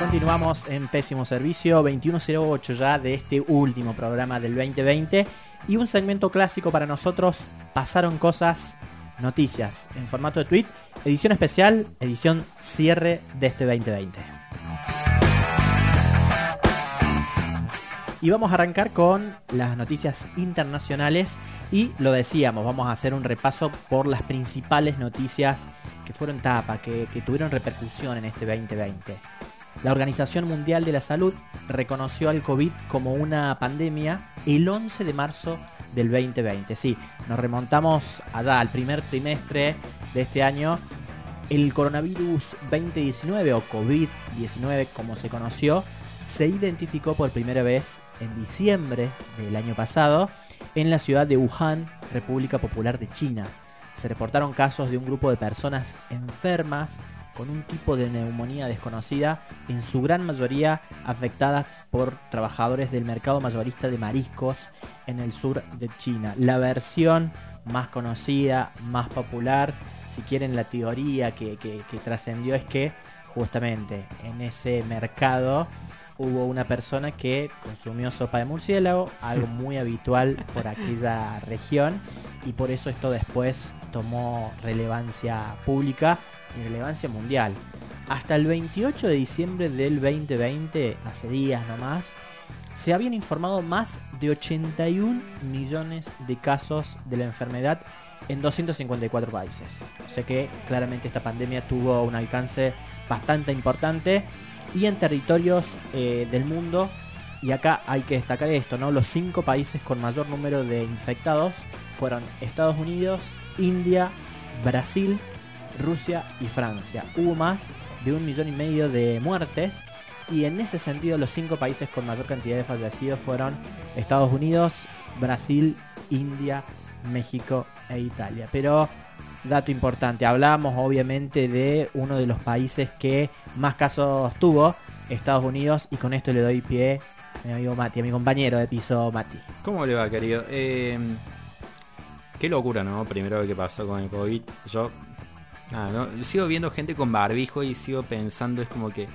Continuamos en Pésimo Servicio 2108 ya de este último programa del 2020 y un segmento clásico para nosotros, pasaron cosas, noticias en formato de tweet, edición especial, edición cierre de este 2020. Y vamos a arrancar con las noticias internacionales y lo decíamos, vamos a hacer un repaso por las principales noticias que fueron tapa, que, que tuvieron repercusión en este 2020. La Organización Mundial de la Salud reconoció al COVID como una pandemia el 11 de marzo del 2020. Sí, nos remontamos allá al primer trimestre de este año. El coronavirus 2019 o COVID-19 como se conoció se identificó por primera vez en diciembre del año pasado en la ciudad de Wuhan, República Popular de China. Se reportaron casos de un grupo de personas enfermas con un tipo de neumonía desconocida, en su gran mayoría afectadas por trabajadores del mercado mayorista de mariscos en el sur de China. La versión más conocida, más popular, si quieren la teoría que, que- que trascendió es que justamente en ese mercado hubo una persona que consumió sopa de murciélago, algo [LAUGHS] muy habitual por aquella región, y por eso esto después tomó relevancia pública y relevancia mundial. Hasta el 28 de diciembre del 2020, hace días nomás, se habían informado más de 81 millones de casos de la enfermedad en 254 países. O sea que claramente esta pandemia tuvo un alcance bastante importante y en territorios eh, del mundo. Y acá hay que destacar esto, ¿no? Los cinco países con mayor número de infectados fueron Estados Unidos, India, Brasil, Rusia y Francia. Hubo más de un millón y medio de muertes y en ese sentido los cinco países con mayor cantidad de fallecidos fueron Estados Unidos, Brasil, India, México e Italia. Pero dato importante, hablamos obviamente de uno de los países que más casos tuvo, Estados Unidos, y con esto le doy pie a mi amigo Mati, a mi compañero de piso Mati. ¿Cómo le va, querido? Eh, qué locura, ¿no? Primero que pasó con el COVID. Yo ¿no? sigo viendo gente con barbijo y sigo pensando, es como que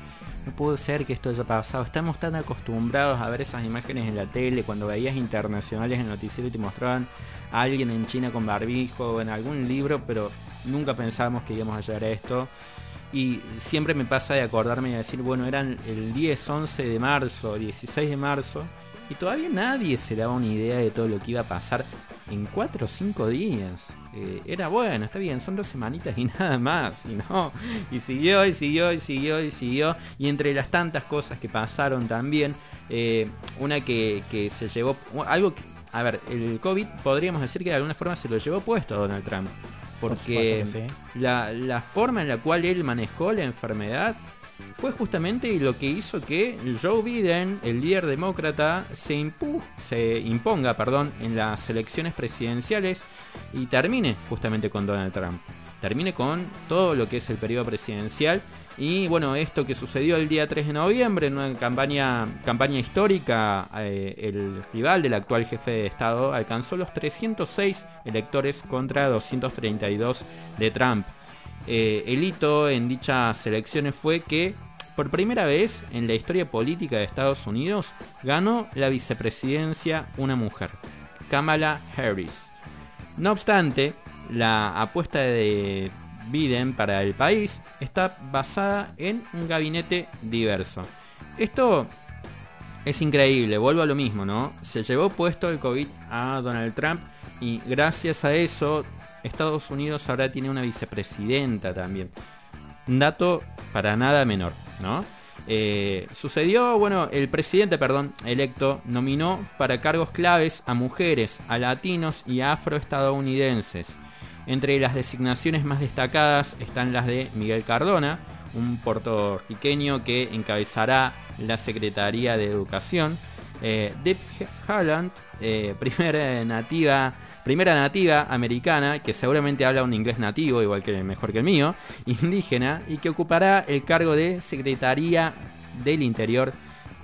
no puede ser que esto haya pasado. Estamos tan acostumbrados a ver esas imágenes en la tele, cuando veías internacionales en noticiero y te mostraban a alguien en China con barbijo o en algún libro, pero nunca pensábamos que íbamos a llegar a esto. Y siempre me pasa de acordarme y decir, bueno, eran el 10, 11 de marzo, 16 de marzo, y todavía nadie se daba una idea de todo lo que iba a pasar en 4 o 5 días. Eh, era bueno, está bien, son dos semanitas y [LAUGHS] nada más, y no, y siguió, y siguió, y siguió, y siguió, y entre las tantas cosas que pasaron también, eh, una que, se llevó, algo que, a ver, el COVID podríamos decir que de alguna forma se lo llevó puesto a Donald Trump, porque la, la forma en la cual él manejó la enfermedad fue justamente lo que hizo que Joe Biden, el líder demócrata, se, se imponga perdón, en las elecciones presidenciales y termine justamente con Donald Trump. Termine con todo lo que es el periodo presidencial. Y bueno, esto que sucedió el día 3 de noviembre en una campaña, campaña histórica, eh, el rival del actual jefe de Estado alcanzó los 306 electores contra 232 de Trump. Eh, el hito en dichas elecciones fue que por primera vez en la historia política de Estados Unidos ganó la vicepresidencia una mujer, Kamala Harris. No obstante, la apuesta de Biden para el país está basada en un gabinete diverso. Esto es increíble, vuelvo a lo mismo, ¿no? Se llevó puesto el COVID a Donald Trump y gracias a eso Estados Unidos ahora tiene una vicepresidenta también. Un dato para nada menor, ¿no? Eh, sucedió, bueno, el presidente, perdón, electo, nominó para cargos claves a mujeres, a latinos y afroestadounidenses. Entre las designaciones más destacadas están las de Miguel Cardona, un puertorriqueño que encabezará la Secretaría de Educación, eh, Deep Holland, eh, [LAUGHS] primera nativa primera nativa americana, que seguramente habla un inglés nativo, igual que mejor que el mío, [LAUGHS] indígena, y que ocupará el cargo de Secretaría del Interior,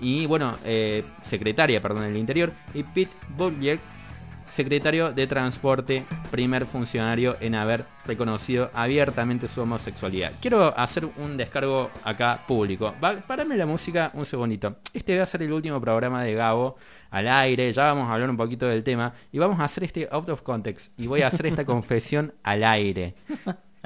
y bueno, eh, secretaria, perdón, del Interior, y Pete Buttigieg, secretario de Transporte, primer funcionario en haber reconocido abiertamente su homosexualidad. Quiero hacer un descargo acá público. Parame la música un segundito. Este va a ser el último programa de Gabo al aire, ya vamos a hablar un poquito del tema y vamos a hacer este out of context y voy a hacer esta [LAUGHS] confesión al aire.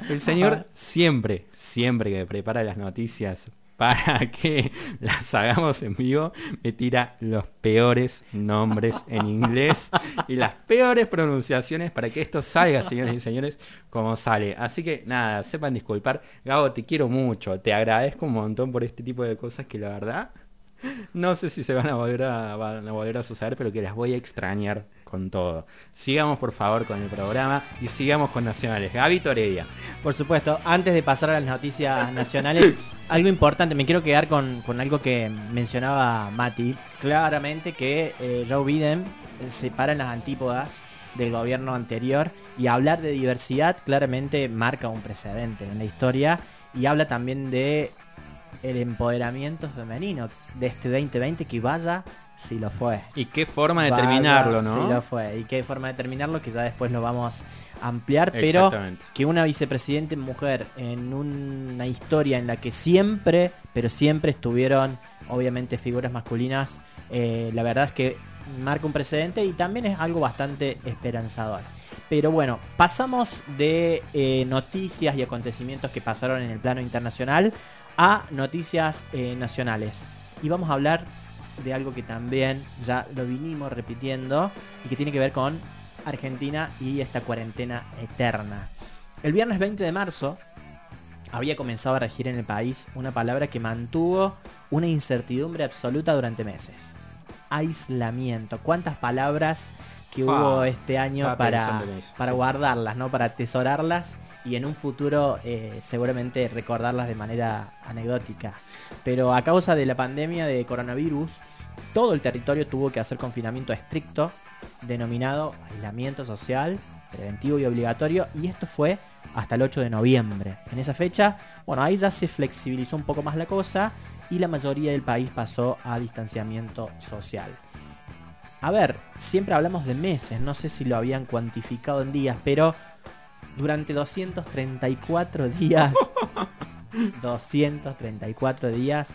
El señor siempre, siempre que prepara las noticias para [LAUGHS] que las hagamos en vivo, me tira los peores nombres en [LAUGHS] inglés y las peores pronunciaciones para que esto salga, señores y señores, como sale. Así que nada, sepan disculpar. Gabo, te quiero mucho, te agradezco un montón por este tipo de cosas que la verdad no sé si se van a volver a, van volver a suceder, pero que las voy a extrañar con todo. Sigamos por favor con el programa y sigamos con Nacionales. Gaby Toredia. Por supuesto, antes de pasar a las noticias [LAUGHS] nacionales, algo importante, me quiero quedar con, algo que mencionaba Mati. Claramente que eh, Joe Biden se para en las antípodas del gobierno anterior y hablar de diversidad claramente marca un precedente en la historia y habla también de el empoderamiento femenino de este 2020 que vaya si lo fue. Y qué forma de terminarlo, ¿no? Si lo fue. Y qué forma de terminarlo, que ya después lo vamos a ampliar. Pero que una vicepresidente mujer en una historia en la que siempre, pero siempre estuvieron, obviamente, figuras masculinas, eh, la verdad es que marca un precedente y también es algo bastante esperanzador. Pero bueno, pasamos de eh, noticias y acontecimientos que pasaron en el plano internacional a noticias eh, nacionales. Y vamos a hablar de algo que también ya lo vinimos repitiendo y que tiene que ver con Argentina y esta cuarentena eterna. El viernes 20 de marzo había comenzado a regir en el país una palabra que mantuvo una incertidumbre absoluta durante meses. Aislamiento. ¿Cuántas palabras que hubo este año para, para sí. guardarlas, ¿no? Para atesorarlas y en un futuro eh, seguramente recordarlas de manera anecdótica. Pero a causa de la pandemia de coronavirus, todo el territorio tuvo que hacer confinamiento estricto, denominado aislamiento social, preventivo y obligatorio, y esto fue hasta el 8 de noviembre. En esa fecha, bueno, ahí ya se flexibilizó un poco más la cosa y la mayoría del país pasó a distanciamiento social. A ver, siempre hablamos de meses, no sé si lo habían cuantificado en días, pero durante 234 días, [LAUGHS] 234 días,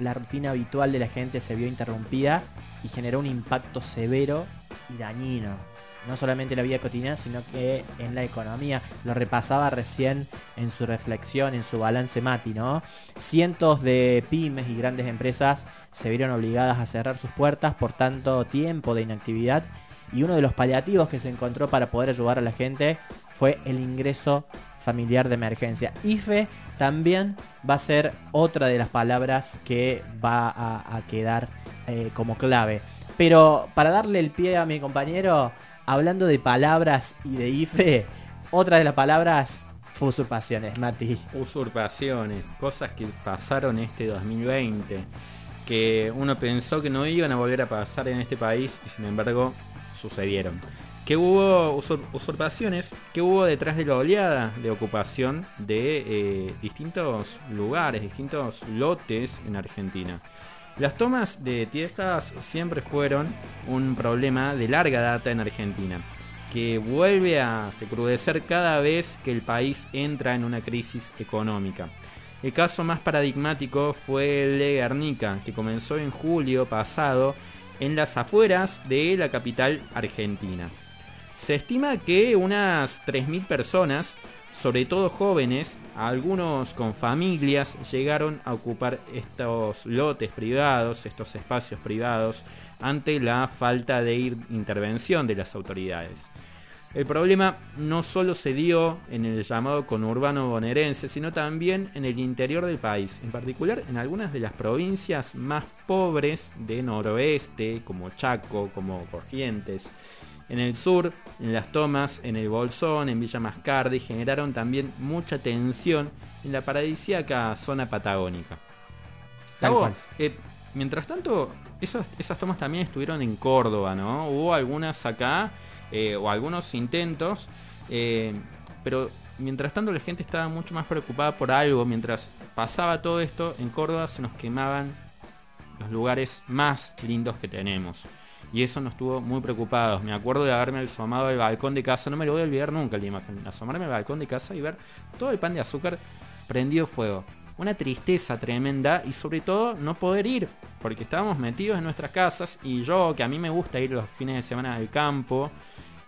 la rutina habitual de la gente se vio interrumpida y generó un impacto severo y dañino. No solamente en la vida cotidiana, sino que en la economía. Lo repasaba recién en su reflexión, en su balance Mati, ¿no? Cientos de pymes y grandes empresas se vieron obligadas a cerrar sus puertas por tanto tiempo de inactividad y uno de los paliativos que se encontró para poder ayudar a la gente fue el ingreso familiar de emergencia. IFE también va a ser otra de las palabras que va a, quedar eh, como clave. Pero para darle el pie a mi compañero, hablando de palabras y de IFE, otra de las palabras fue usurpaciones, Mati. Usurpaciones, cosas que pasaron este 2020, que uno pensó que no iban a volver a pasar en este país y sin embargo sucedieron. Que hubo usur- usurpaciones, que hubo detrás de la oleada de ocupación de eh, distintos lugares, distintos lotes en Argentina. Las tomas de tierras siempre fueron un problema de larga data en Argentina, que vuelve a recrudecer cada vez que el país entra en una crisis económica. El caso más paradigmático fue el de Guernica, que comenzó en julio pasado en las afueras de la capital argentina. Se estima que unas 3.000 personas, sobre todo jóvenes, algunos con familias, llegaron a ocupar estos lotes privados, estos espacios privados, ante la falta de intervención de las autoridades. El problema no solo se dio en el llamado conurbano bonaerense, sino también en el interior del país, en particular en algunas de las provincias más pobres de noroeste, como Chaco, como Corrientes. En el sur, en las tomas, en el Bolsón, en Villa Mascardi, generaron también mucha tensión en la paradisíaca zona patagónica. Eh, mientras tanto, esos- esas tomas también estuvieron en Córdoba, ¿no? Hubo algunas acá, eh, o algunos intentos, eh, pero mientras tanto la gente estaba mucho más preocupada por algo. Mientras pasaba todo esto, en Córdoba se nos quemaban los lugares más lindos que tenemos. Y eso nos tuvo muy preocupados. Me acuerdo de haberme asomado al balcón de casa, no me lo voy a olvidar nunca la imagen. Asomarme al balcón de casa y ver todo el pan de azúcar prendido fuego. Una tristeza tremenda y sobre todo no poder ir, porque estábamos metidos en nuestras casas y yo, que a mí me gusta ir los fines de semana al campo,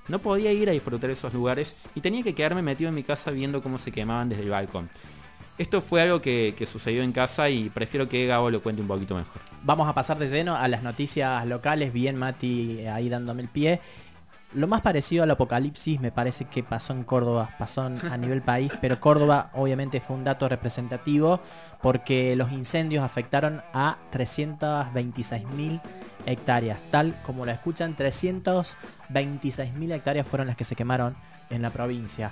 no podía ir a disfrutar esos lugares y tenía que quedarme metido en mi casa viendo cómo se quemaban desde el balcón. Esto fue algo que, sucedió en casa y prefiero que Gabo lo cuente un poquito mejor. Vamos a pasar de lleno a las noticias locales, bien Mati ahí dándome el pie. Lo más parecido al apocalipsis me parece que pasó en Córdoba, pasó a nivel país, pero Córdoba obviamente fue un dato representativo porque los incendios afectaron a 326.000 hectáreas, tal como lo escuchan, 326.000 hectáreas fueron las que se quemaron en la provincia.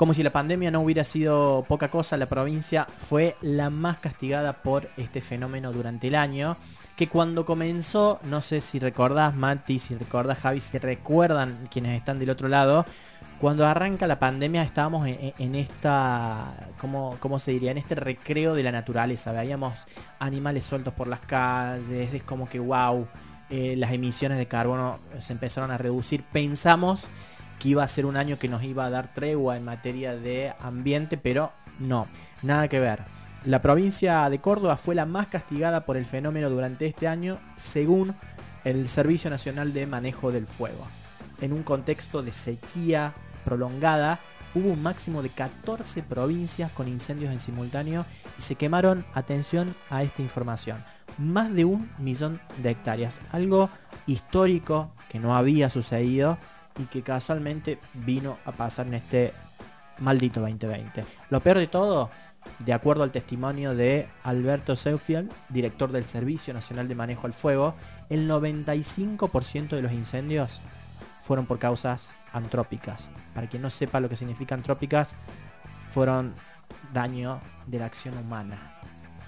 Como si la pandemia no hubiera sido poca cosa, la provincia fue la más castigada por este fenómeno durante el año. Que cuando comenzó, no sé si recordás Mati, si recordás Javi, si recuerdan quienes están del otro lado, cuando arranca la pandemia estábamos en, en- en esta, ¿cómo, ¿cómo se diría? En este recreo de la naturaleza. Veíamos animales sueltos por las calles, es como que wow, eh, las emisiones de carbono se empezaron a reducir. Pensamos que iba a ser un año que nos iba a dar tregua en materia de ambiente, pero no, nada que ver. La provincia de Córdoba fue la más castigada por el fenómeno durante este año, según el Servicio Nacional de Manejo del Fuego. En un contexto de sequía prolongada, hubo un máximo de 14 provincias con incendios en simultáneo y se quemaron, atención a esta información, más de un millón de hectáreas. Algo histórico que no había sucedido y que casualmente vino a pasar en este maldito 2020. Lo peor de todo, de acuerdo al testimonio de Alberto Seufield, director del Servicio Nacional de Manejo al Fuego, el 95% de los incendios fueron por causas antrópicas. Para quien no sepa lo que significa antrópicas, fueron daño de la acción humana.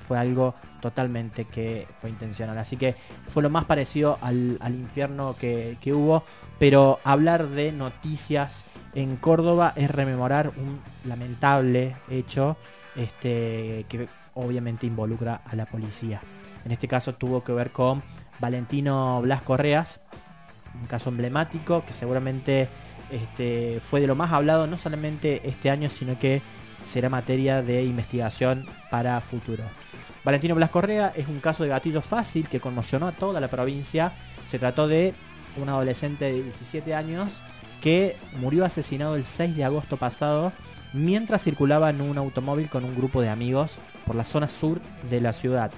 Fue algo totalmente que fue intencional. Así que fue lo más parecido al, al infierno que, que hubo. Pero hablar de noticias en Córdoba es rememorar un lamentable hecho este, que obviamente involucra a la policía. En este caso tuvo que ver con Valentino Blas Correas, un caso emblemático que seguramente este, fue de lo más hablado no solamente este año, sino que será materia de investigación para futuro. Valentino Blas Correa es un caso de gatillo fácil que conmocionó a toda la provincia. Se trató de un adolescente de 17 años que murió asesinado el 6 de agosto pasado mientras circulaba en un automóvil con un grupo de amigos por la zona sur de la ciudad.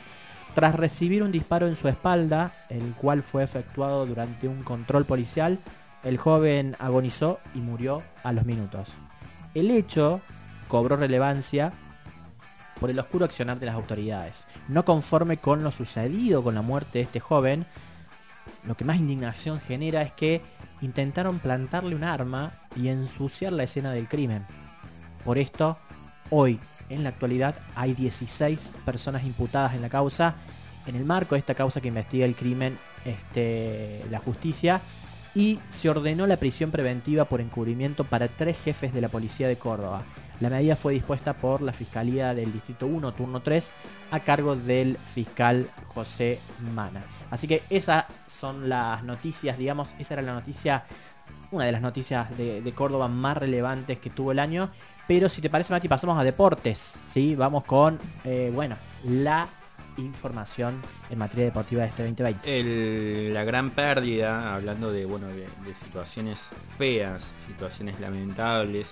Tras recibir un disparo en su espalda, el cual fue efectuado durante un control policial, el joven agonizó y murió a los minutos. El hecho cobró relevancia por el oscuro accionar de las autoridades. No conforme con lo sucedido con la muerte de este joven, lo que más indignación genera es que intentaron plantarle un arma y ensuciar la escena del crimen. Por esto, hoy, en la actualidad, hay 16 personas imputadas en la causa. En el marco de esta causa que investiga el crimen, este, la justicia, y se ordenó la prisión preventiva por encubrimiento para tres jefes de la policía de Córdoba. La medida fue dispuesta por la Fiscalía del Distrito 1, turno 3, a cargo del fiscal José Mana. Así que esas son las noticias, digamos, esa era la noticia, una de las noticias de, Córdoba más relevantes que tuvo el año. Pero si te parece, Mati, pasamos a deportes. ¿sí? Vamos con, eh, bueno, la información en materia deportiva de este 2020. El- la gran pérdida, hablando de, bueno, de situaciones feas, situaciones lamentables,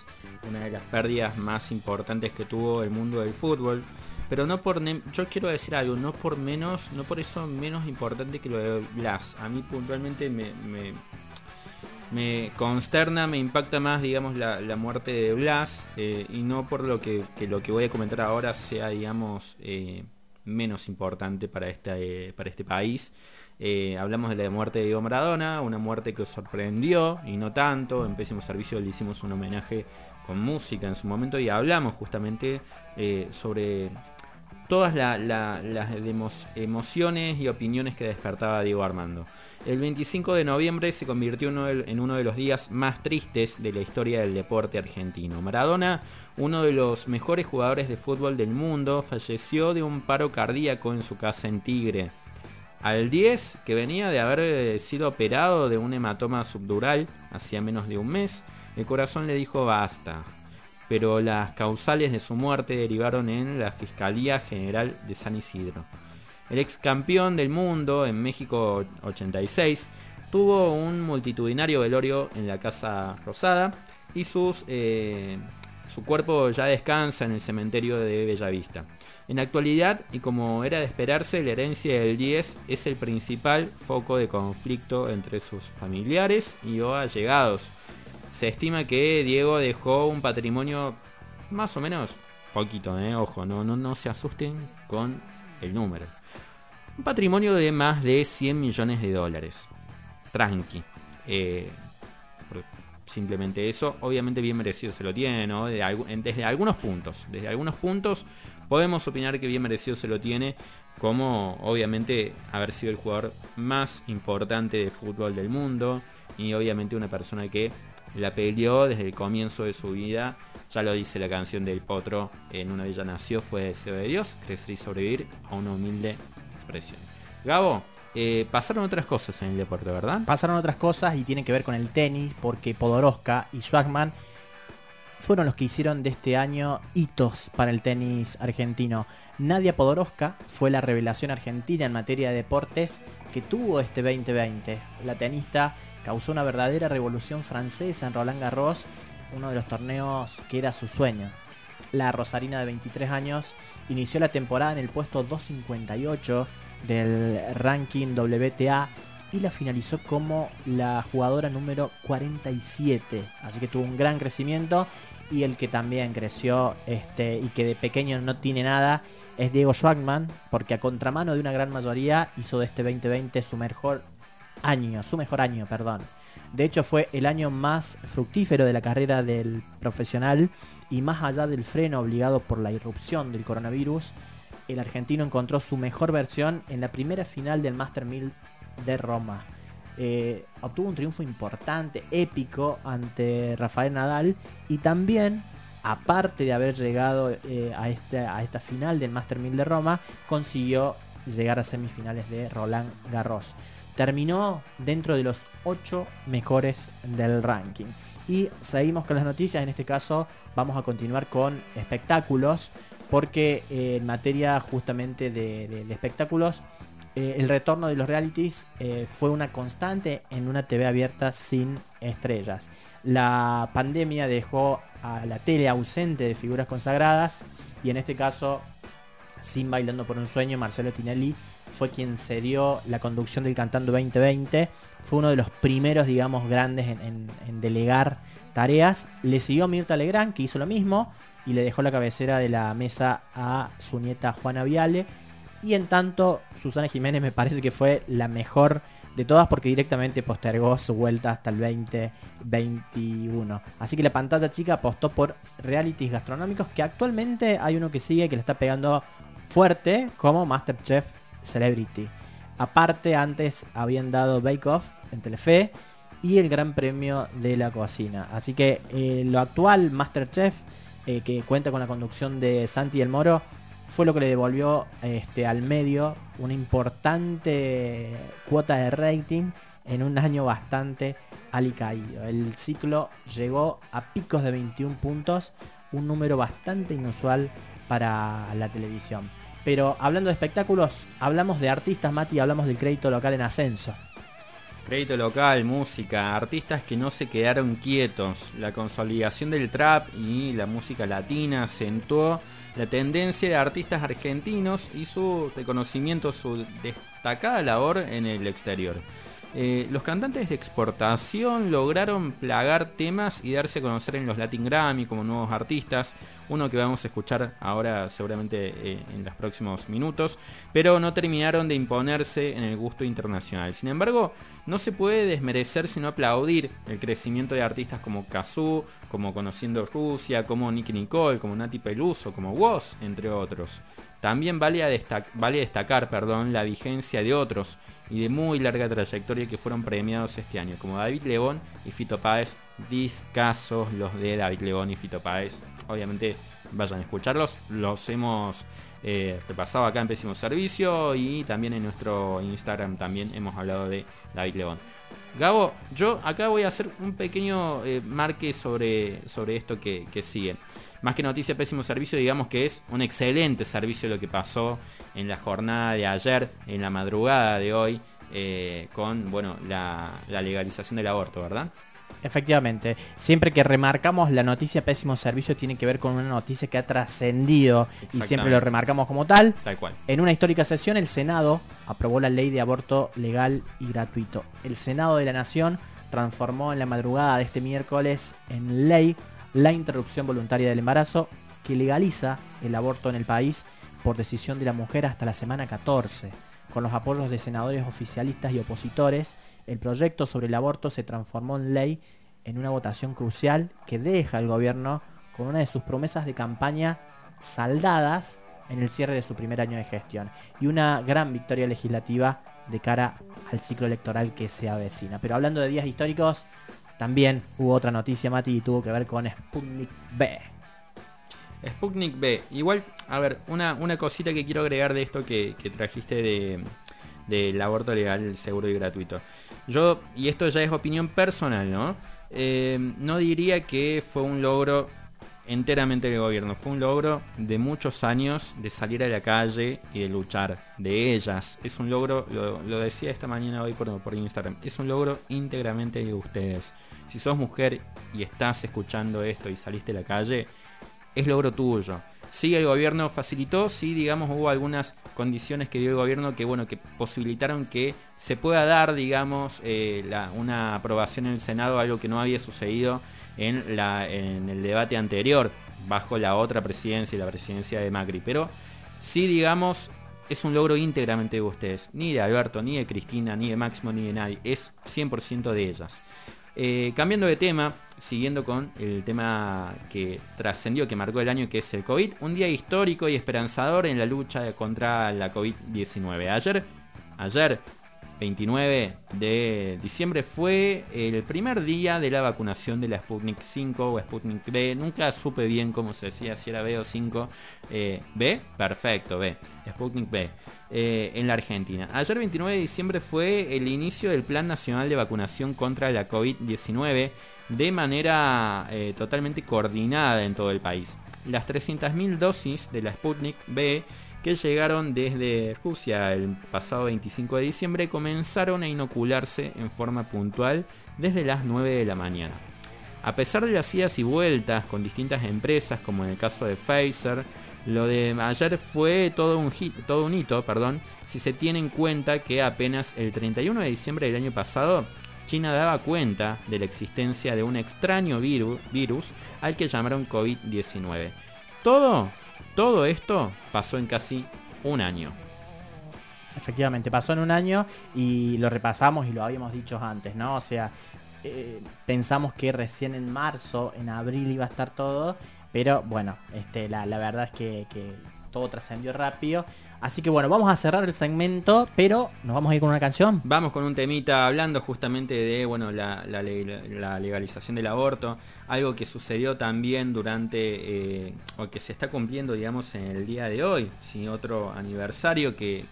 una de las pérdidas más importantes que tuvo el mundo del fútbol. Pero no por yo quiero decir algo, no por menos, no por eso menos importante que lo de Blas. A mí puntualmente me, me, consterna, me impacta más, digamos, la, muerte de Blas, eh, y no por lo que, que lo que voy a comentar ahora sea, digamos, eh, menos importante para, esta, eh, para este país. Eh, hablamos de la muerte de Diego Maradona, una muerte que sorprendió y no tanto. En Pésimo Servicio le hicimos un homenaje con música en su momento y hablamos justamente eh, sobre todas la- la- las emo- emociones y opiniones que despertaba Diego Armando. El 25 de noviembre se convirtió en uno de los días más tristes de la historia del deporte argentino. Maradona, uno de los mejores jugadores de fútbol del mundo, falleció de un paro cardíaco en su casa en Tigre. Al 10, que venía de haber eh, sido operado de un hematoma subdural hacía menos de un mes, el corazón le dijo basta. Pero las causales de su muerte derivaron en la Fiscalía General de San Isidro. El ex campeón del mundo en México 86 tuvo un multitudinario velorio en la Casa Rosada y sus, eh, su cuerpo ya descansa en el cementerio de Bellavista. En la actualidad, y como era de esperarse, la herencia del 10 es el principal foco de conflicto entre sus familiares y o allegados. Se estima que Diego dejó un patrimonio más o menos poquito, eh, ojo, no, no, no se asusten con el número. Un patrimonio de más de 100 millones de dólares. Tranqui. Eh, simplemente eso, obviamente bien merecido se lo tiene, desde algunos puntos. Desde algunos puntos podemos opinar que bien merecido se lo tiene, como obviamente haber sido el jugador más importante de fútbol del mundo y obviamente una persona que la peleó desde el comienzo de su vida. Ya lo dice la canción del Potro, en una villa nació, fue deseo de Dios, crecer y sobrevivir a una humilde expresión. Gabo, eh, pasaron otras cosas en el deporte, ¿verdad? Pasaron otras cosas y tienen que ver con el tenis, porque Podoroska y Schwagman fueron los que hicieron de este año hitos para el tenis argentino. Nadia Podoroska fue la revelación argentina en materia de deportes que tuvo este 2020. La tenista causó una verdadera revolución francesa en Roland Garros, uno de los torneos que era su sueño. La rosarina de 23 años inició la temporada en el puesto 258 del ranking WTA y la finalizó como la jugadora número 47. Así que tuvo un gran crecimiento y el que también creció este, y que de pequeño no tiene nada es Diego Schwagman, porque a contramano de una gran mayoría hizo de este 2020 su mejor año, su mejor año, perdón. De hecho fue el año más fructífero de la carrera del profesional y más allá del freno obligado por la irrupción del coronavirus, el argentino encontró su mejor versión en la primera final del Master 1000 de Roma. Eh, obtuvo un triunfo importante, épico ante Rafael Nadal y también, aparte de haber llegado eh, a, esta, a esta final del Master 1000 de Roma, consiguió llegar a semifinales de Roland Garros. Terminó dentro de los 8 mejores del ranking. Y seguimos con las noticias, en este caso vamos a continuar con espectáculos, porque eh, en materia justamente de espectáculos, eh, el retorno de los realities eh, fue una constante en una TV abierta sin estrellas. La pandemia dejó a la tele ausente de figuras consagradas y en este caso, sin Bailando por un Sueño, Marcelo Tinelli fue quien cedió la conducción del Cantando 2020. Fue uno de los primeros, digamos, grandes en, en delegar tareas. Le siguió Mirta Legrand, que hizo lo mismo, y le dejó la cabecera de la mesa a su nieta Juana Viale y en tanto, Susana Jiménez me parece que fue la mejor de todas porque directamente postergó su vuelta hasta el 2021. Así que la pantalla chica apostó por realities gastronómicos que actualmente hay uno que sigue que le está pegando fuerte como Masterchef Celebrity. Aparte, antes habían dado Bake Off en Telefe y el Gran Premio de la Cocina. Así que eh, lo actual Masterchef, eh, que cuenta con la conducción de Santi El Moro, fue lo que le devolvió este, al medio una importante cuota de rating en un año bastante alicaído. El ciclo llegó a picos de 21 puntos, un número bastante inusual para la televisión. Pero hablando de espectáculos, hablamos de artistas, Mati, hablamos del crédito local en ascenso. Crédito local, música, artistas que no se quedaron quietos. La consolidación del trap y la música latina acentuó la tendencia de artistas argentinos y su reconocimiento, su destacada labor en el exterior. Eh, los cantantes de exportación lograron plagar temas y darse a conocer en los Latin Grammy como nuevos artistas, uno que vamos a escuchar ahora seguramente eh, en los próximos minutos, pero no terminaron de imponerse en el gusto internacional. Sin embargo, no se puede desmerecer sino aplaudir el crecimiento de artistas como Kazoo, como Conociendo Rusia, como Nicky Nicole, como Nati Peluso, como Woz, entre otros. También vale, vale destacar perdón, la vigencia de otros y de muy larga trayectoria que fueron premiados este año, como David León y Fito Páez. Discasos los de David León y Fito Páez. Obviamente vayan a escucharlos. Los hemos eh, repasado acá en Pésimo Servicio y también en nuestro Instagram también hemos hablado de David León. Gabo, yo acá voy a hacer un pequeño eh, marque sobre, sobre esto que, que sigue. Más que noticia, pésimo servicio, digamos que es un excelente servicio lo que pasó en la jornada de ayer, en la madrugada de hoy, eh, con bueno, la, legalización del aborto, ¿verdad? Efectivamente, siempre que remarcamos la noticia pésimo servicio tiene que ver con una noticia que ha trascendido y siempre lo remarcamos como tal. Tal cual. En una histórica sesión el Senado aprobó la ley de aborto legal y gratuito. El Senado de la Nación transformó en la madrugada de este miércoles en ley la interrupción voluntaria del embarazo que legaliza el aborto en el país por decisión de la mujer hasta la semana 14. Con los apoyos de senadores oficialistas y opositores, el proyecto sobre el aborto se transformó en ley en una votación crucial que deja al gobierno con una de sus promesas de campaña saldadas en el cierre de su primer año de gestión y una gran victoria legislativa de cara al ciclo electoral que se avecina. Pero hablando de días históricos, también hubo otra noticia, Mati, y tuvo que ver con Sputnik B. Sputnik B. Igual, a ver, una, una cosita que quiero agregar de esto que, trajiste de del aborto legal, seguro y gratuito. Yo, y esto ya es opinión personal, ¿no? Eh, no diría que fue un logro enteramente del gobierno. Fue un logro de muchos años de salir a la calle y de luchar. De ellas. Es un logro, lo, decía esta mañana hoy por, por Instagram, es un logro íntegramente de ustedes. Si sos mujer y estás escuchando esto y saliste a la calle, es logro tuyo. Sí, el gobierno facilitó, sí, digamos, hubo algunas condiciones que dio el gobierno que, bueno, que posibilitaron que se pueda dar, digamos, eh, una aprobación en el Senado, algo que no había sucedido en, el debate anterior, bajo la otra presidencia y la presidencia de Macri. Pero sí, digamos, es un logro íntegramente de ustedes, ni de Alberto, ni de Cristina, ni de Máximo, ni de nadie, es 100% de ellas. Eh, cambiando de tema, siguiendo con el tema que trascendió, que marcó el año, que es el COVID, un día histórico y esperanzador en la lucha contra la COVID-19. Ayer, ayer, 29 de diciembre fue el primer día de la vacunación de la Sputnik 5 o Sputnik B. Nunca supe bien cómo se decía, si era B o 5. Eh, ¿B? Perfecto, B. Sputnik B. Eh, en la Argentina. Ayer 29 de diciembre fue el inicio del Plan Nacional de Vacunación contra la COVID-19 de manera eh, totalmente coordinada en todo el país. Las 300.000 dosis de la Sputnik B que llegaron desde Rusia el pasado 25 de diciembre comenzaron a inocularse en forma puntual desde las 9 de la mañana. A pesar de las idas y vueltas con distintas empresas, como en el caso de Pfizer, lo de ayer fue todo un, todo un hito, perdón, si se tiene en cuenta que apenas el 31 de diciembre del año pasado, China daba cuenta de la existencia de un extraño virus, virus al que llamaron COVID-19. Todo todo esto pasó en casi un año. Efectivamente, pasó en un año y lo repasamos y lo habíamos dicho antes, ¿no? O sea, eh, pensamos que recién en marzo, en abril iba a estar todo, pero bueno, este, la, verdad es que todo trascendió rápido. Así que bueno, vamos a cerrar el segmento, pero nos vamos a ir con una canción. Vamos con un temita hablando justamente de bueno la, legalización del aborto, algo que sucedió también durante, eh, o que se está cumpliendo, digamos, en el día de hoy, si otro aniversario que,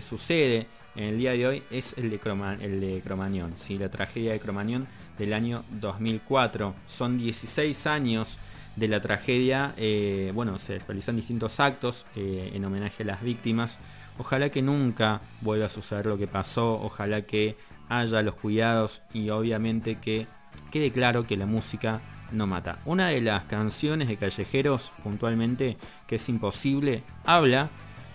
sucede en el día de hoy es el de, el de Cromañón, ¿sí? la tragedia de Cromañón del año 2004. Son 16 años de la tragedia, eh, bueno, se realizan distintos actos eh, en homenaje a las víctimas. Ojalá que nunca vuelva a suceder lo que pasó, ojalá que haya los cuidados y obviamente que quede claro que la música no mata. Una de las canciones de Callejeros, puntualmente, que es imposible, habla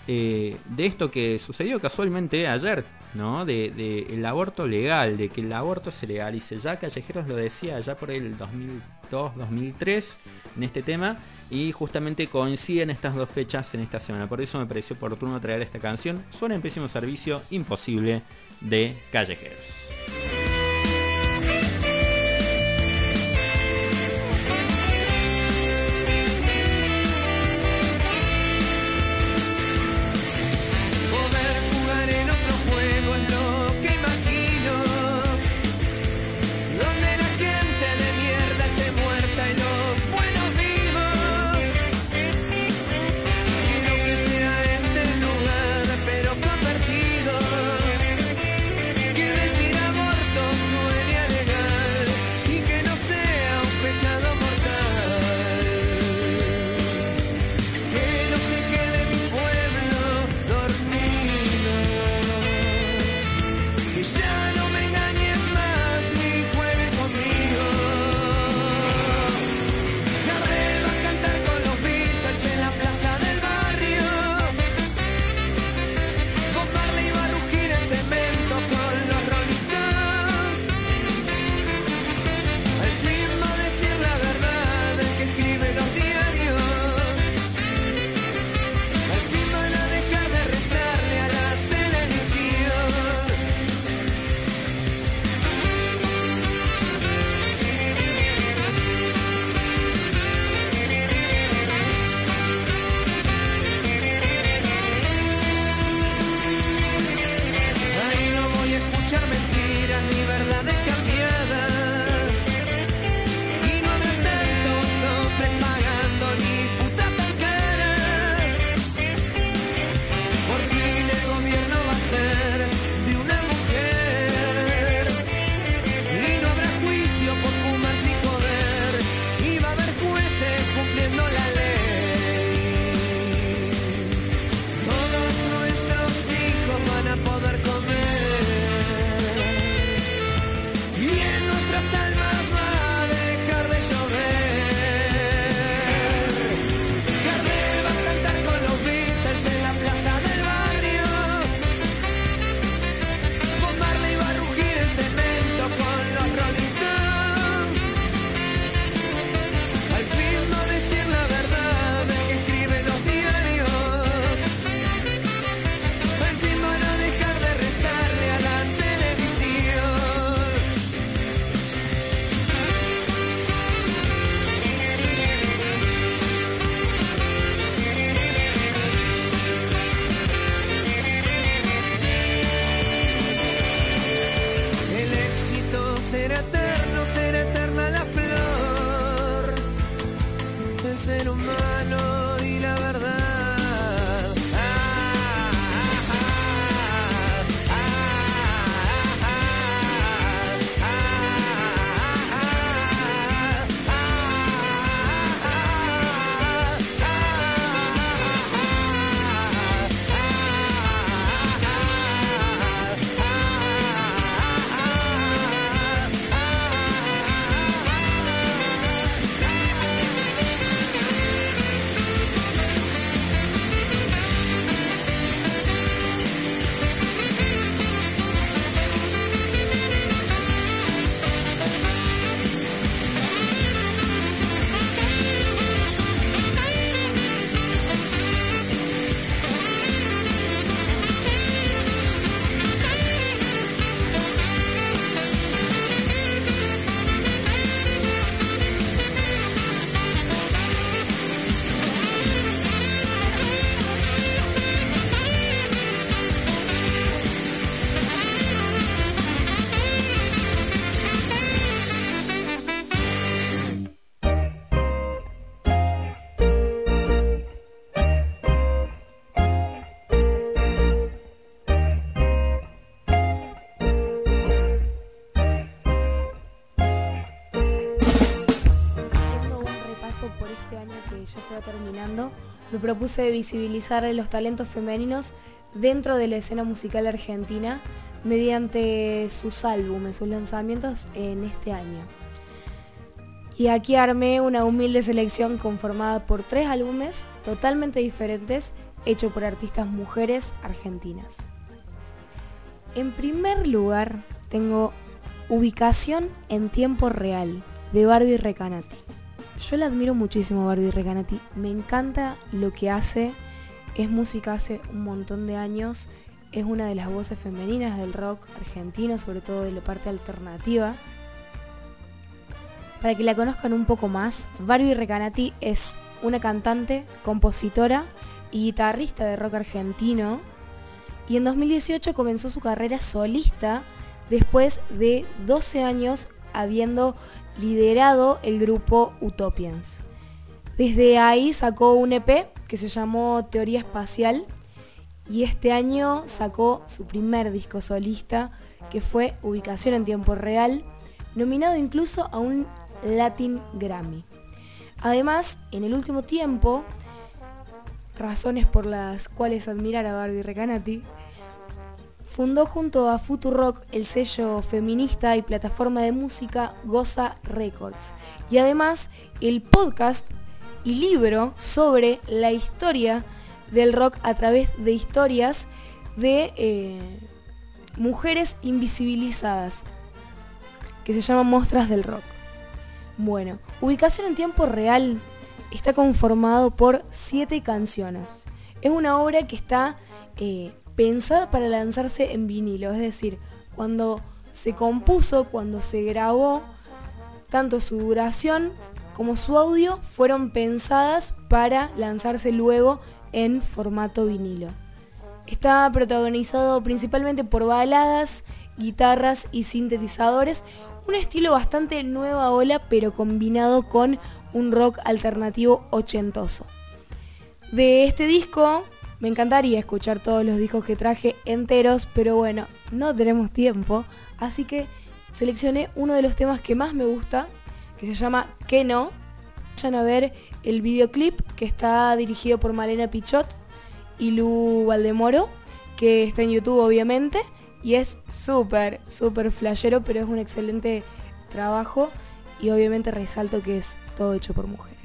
eh, de esto que sucedió casualmente ayer, ¿no? De, el aborto legal, de que el aborto se legalice. Ya Callejeros lo decía ya por el 2002, 2003 en este tema y justamente coinciden estas dos fechas en esta semana. Por eso me pareció oportuno traer esta canción. Suena en pésimo servicio, imposible de Callejeros. Propuse visibilizar los talentos femeninos dentro de la escena musical argentina mediante sus álbumes, sus lanzamientos en este año. Y aquí armé una humilde selección conformada por tres álbumes totalmente diferentes hechos por artistas mujeres argentinas. En primer lugar tengo Ubicación en tiempo real de Barbie Recanati. Yo la admiro muchísimo Barbie Recanati, me encanta lo que hace, es música hace un montón de años, es una de las voces femeninas del rock argentino, sobre todo de la parte alternativa. Para que la conozcan un poco más, Barbie Recanati es una cantante, compositora y guitarrista de rock argentino. Y en 2018 comenzó su carrera solista después de 12 años habiendo liderado el grupo Utopians. Desde ahí sacó un EP que se llamó Teoría Espacial y este año sacó su primer disco solista que fue Ubicación en Tiempo Real, nominado incluso a un Latin Grammy. Además, en el último tiempo, razones por las cuales admirar a Barbie Recanati, fundó junto a Futurock el sello feminista y plataforma de música Goza Records y además el podcast y libro sobre la historia del rock a través de historias de eh, mujeres invisibilizadas que se llama Mostras del Rock. Bueno, ubicación en tiempo real está conformado por siete canciones. Es una obra que está eh, pensada para lanzarse en vinilo, es decir, cuando se compuso, cuando se grabó, tanto su duración como su audio fueron pensadas para lanzarse luego en formato vinilo. Está protagonizado principalmente por baladas, guitarras y sintetizadores, un estilo bastante nueva ola pero combinado con un rock alternativo ochentoso. De este disco me encantaría escuchar todos los discos que traje enteros, pero bueno, no tenemos tiempo, así que seleccioné uno de los temas que más me gusta, que se llama Que no. Vayan a ver el videoclip que está dirigido por Malena Pichot y Lu Valdemoro, que está en YouTube obviamente, y es súper, súper flashero, pero es un excelente trabajo y obviamente resalto que es todo hecho por mujeres.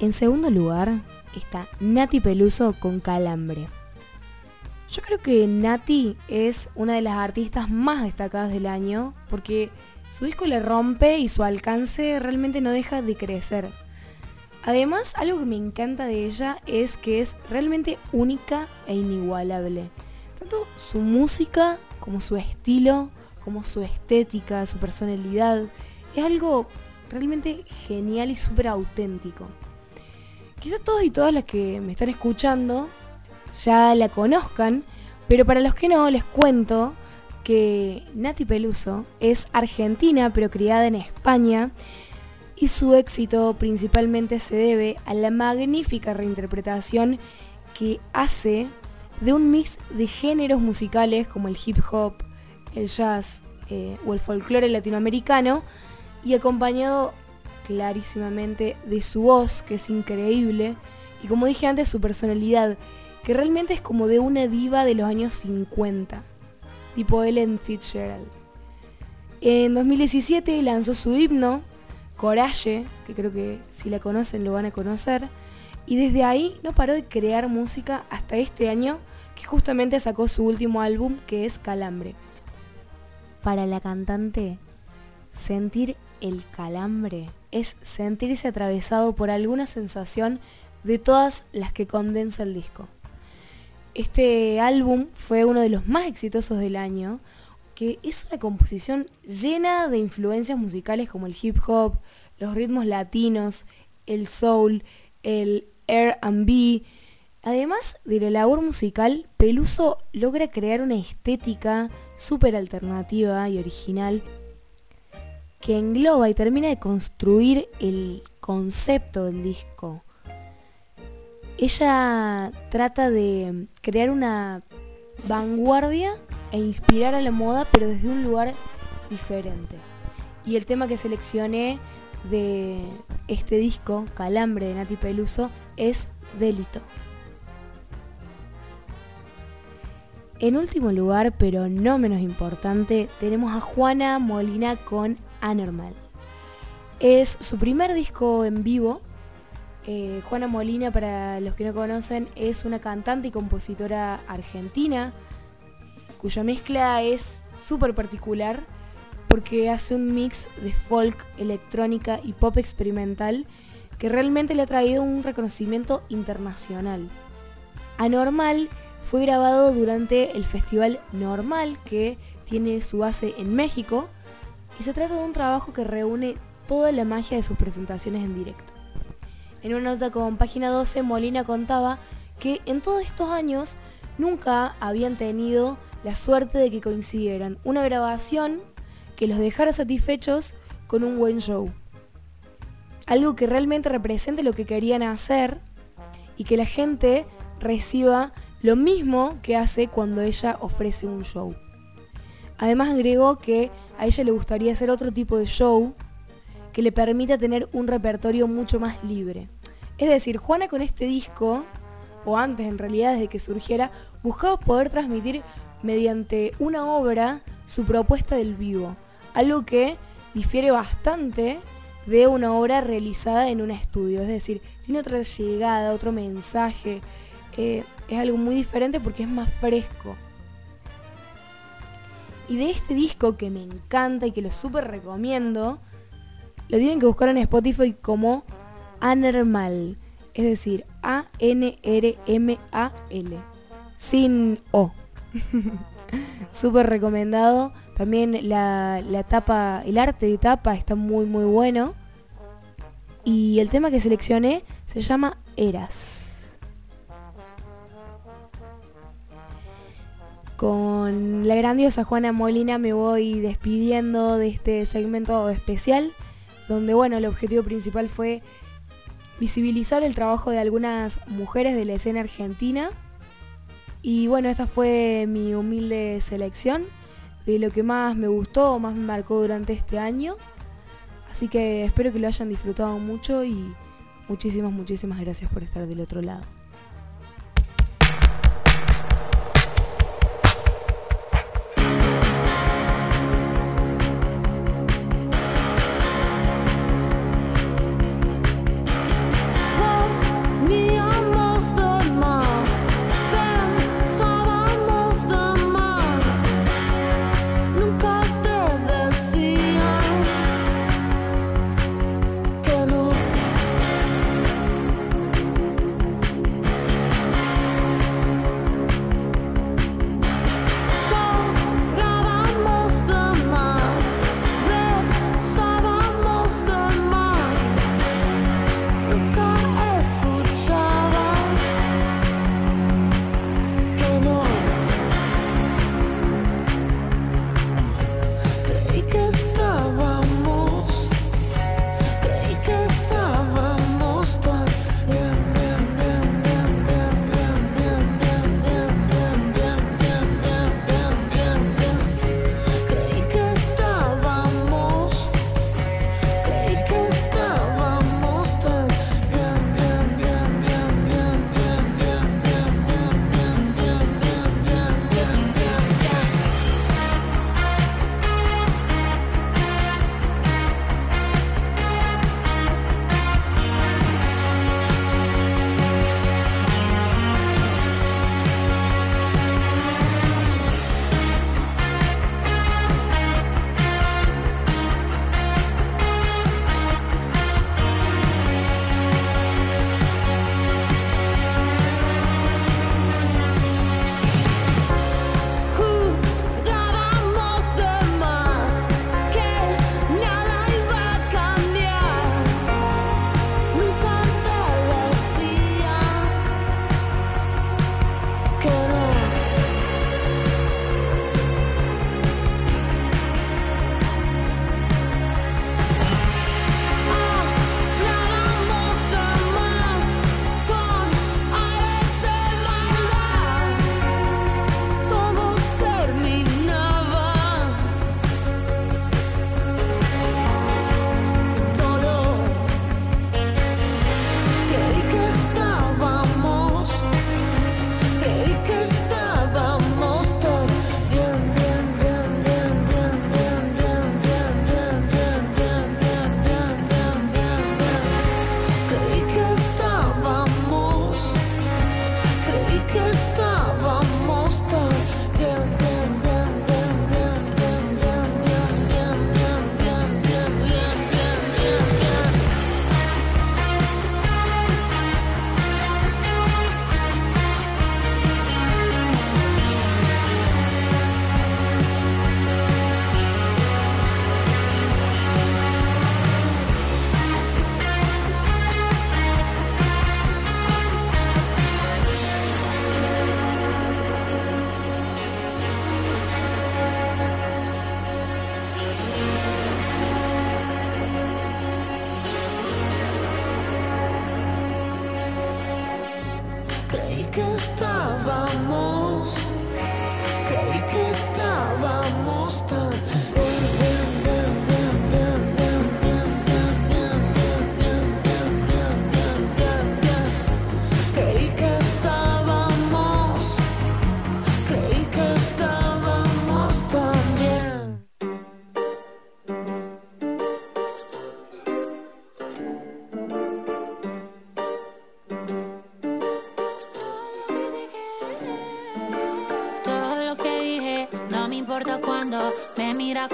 En segundo lugar, está Nati Peluso con Calambre. Yo creo que Nati es una de las artistas más destacadas del año porque su disco le rompe y su alcance realmente no deja de crecer. Además, algo que me encanta de ella es que es realmente única e inigualable. Tanto su música como su estilo, como su estética, su personalidad, es algo realmente genial y súper auténtico. Quizás todos y todas las que me están escuchando ya la conozcan, pero para los que no, les cuento que Nati Peluso es argentina pero criada en España y su éxito principalmente se debe a la magnífica reinterpretación que hace de un mix de géneros musicales como el hip hop, el jazz eh, o el folclore latinoamericano y acompañado clarísimamente de su voz, que es increíble, y como dije antes, su personalidad, que realmente es como de una diva de los años 50, tipo Ellen Fitzgerald. En 2017 lanzó su himno, Coraje, que creo que si la conocen lo van a conocer, y desde ahí no paró de crear música hasta este año, que justamente sacó su último álbum, que es Calambre. Para la cantante, sentir el calambre es sentirse atravesado por alguna sensación de todas las que condensa el disco. Este álbum fue uno de los más exitosos del año, que es una composición llena de influencias musicales como el hip hop, los ritmos latinos, el soul, el R&B. Además de la labor musical, Peluso logra crear una estética súper alternativa y original que engloba y termina de construir el concepto del disco. Ella trata de crear una vanguardia e inspirar a la moda, pero desde un lugar diferente. Y el tema que seleccioné de este disco, Calambre de Nati Peluso, es Delito. En último lugar, pero no menos importante, tenemos a Juana Molina con Anormal. Es su primer disco en vivo. Eh, Juana Molina, para los que no conocen, es una cantante y compositora argentina, cuya mezcla es súper particular porque hace un mix de folk, electrónica y pop experimental que realmente le ha traído un reconocimiento internacional. Anormal fue grabado durante el Festival Normal, que tiene su base en México, y se trata de un trabajo que reúne toda la magia de sus presentaciones en directo. En una nota con página 12, Molina contaba que en todos estos años nunca habían tenido la suerte de que coincidieran una grabación que los dejara satisfechos con un buen show. Algo que realmente represente lo que querían hacer y que la gente reciba lo mismo que hace cuando ella ofrece un show. Además agregó que a ella le gustaría hacer otro tipo de show que le permita tener un repertorio mucho más libre. Es decir, Juana con este disco, o antes en realidad desde que surgiera, buscaba poder transmitir mediante una obra su propuesta del vivo, algo que difiere bastante de una obra realizada en un estudio, es decir, tiene otra llegada, otro mensaje, eh, es algo muy diferente porque es más fresco. Y de este disco que me encanta y que lo súper recomiendo, lo tienen que buscar en Spotify como Anormal. Es decir, A-N-R-M-A-L. Sin O. [LAUGHS] súper recomendado. También la, la tapa, el arte de tapa está muy muy bueno. Y el tema que seleccioné se llama Eras. Con la grandiosa Juana Molina me voy despidiendo de este segmento especial, donde bueno, el objetivo principal fue visibilizar el trabajo de algunas mujeres de la escena argentina. Y bueno, esta fue mi humilde selección de lo que más me gustó o más me marcó durante este año. Así que espero que lo hayan disfrutado mucho y muchísimas, muchísimas gracias por estar del otro lado.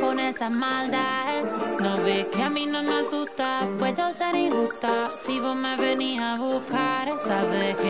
con esa maldad. No ves que a mí no me asusta, puedo ser injusta si vos me venís a buscar, sabes.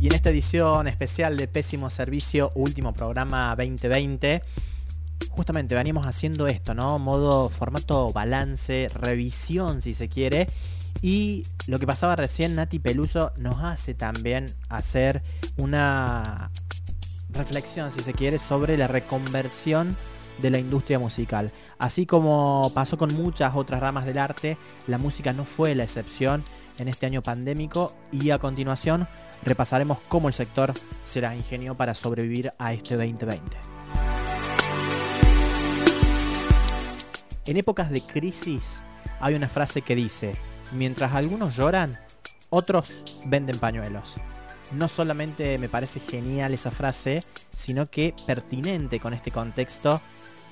Y en esta edición especial de Pésimo Servicio, último programa 2020, justamente venimos haciendo esto, ¿no? Modo formato balance, revisión si se quiere. Y lo que pasaba recién, Nati Peluso nos hace también hacer una reflexión, si se quiere, sobre la reconversión de la industria musical. Así como pasó con muchas otras ramas del arte, la música no fue la excepción en este año pandémico y a continuación repasaremos cómo el sector será las ingenió para sobrevivir a este 2020. En épocas de crisis hay una frase que dice, mientras algunos lloran, otros venden pañuelos. No solamente me parece genial esa frase, sino que pertinente con este contexto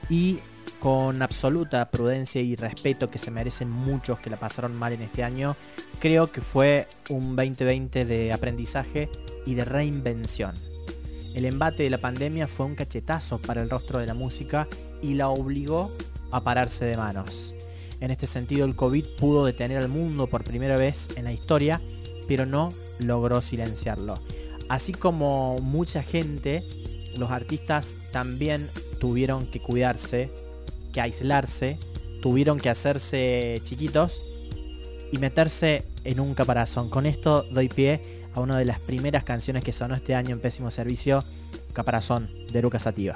y con absoluta prudencia y respeto que se merecen muchos que la pasaron mal en este año, creo que fue un 2020 de aprendizaje y de reinvención. El embate de la pandemia fue un cachetazo para el rostro de la música y la obligó a pararse de manos. En este sentido, el COVID pudo detener al mundo por primera vez en la historia, pero no logró silenciarlo. Así como mucha gente, los artistas también tuvieron que cuidarse que aislarse, tuvieron que hacerse chiquitos y meterse en un caparazón. Con esto doy pie a una de las primeras canciones que sonó este año en Pésimo Servicio, Caparazón, de Lucas Sativa.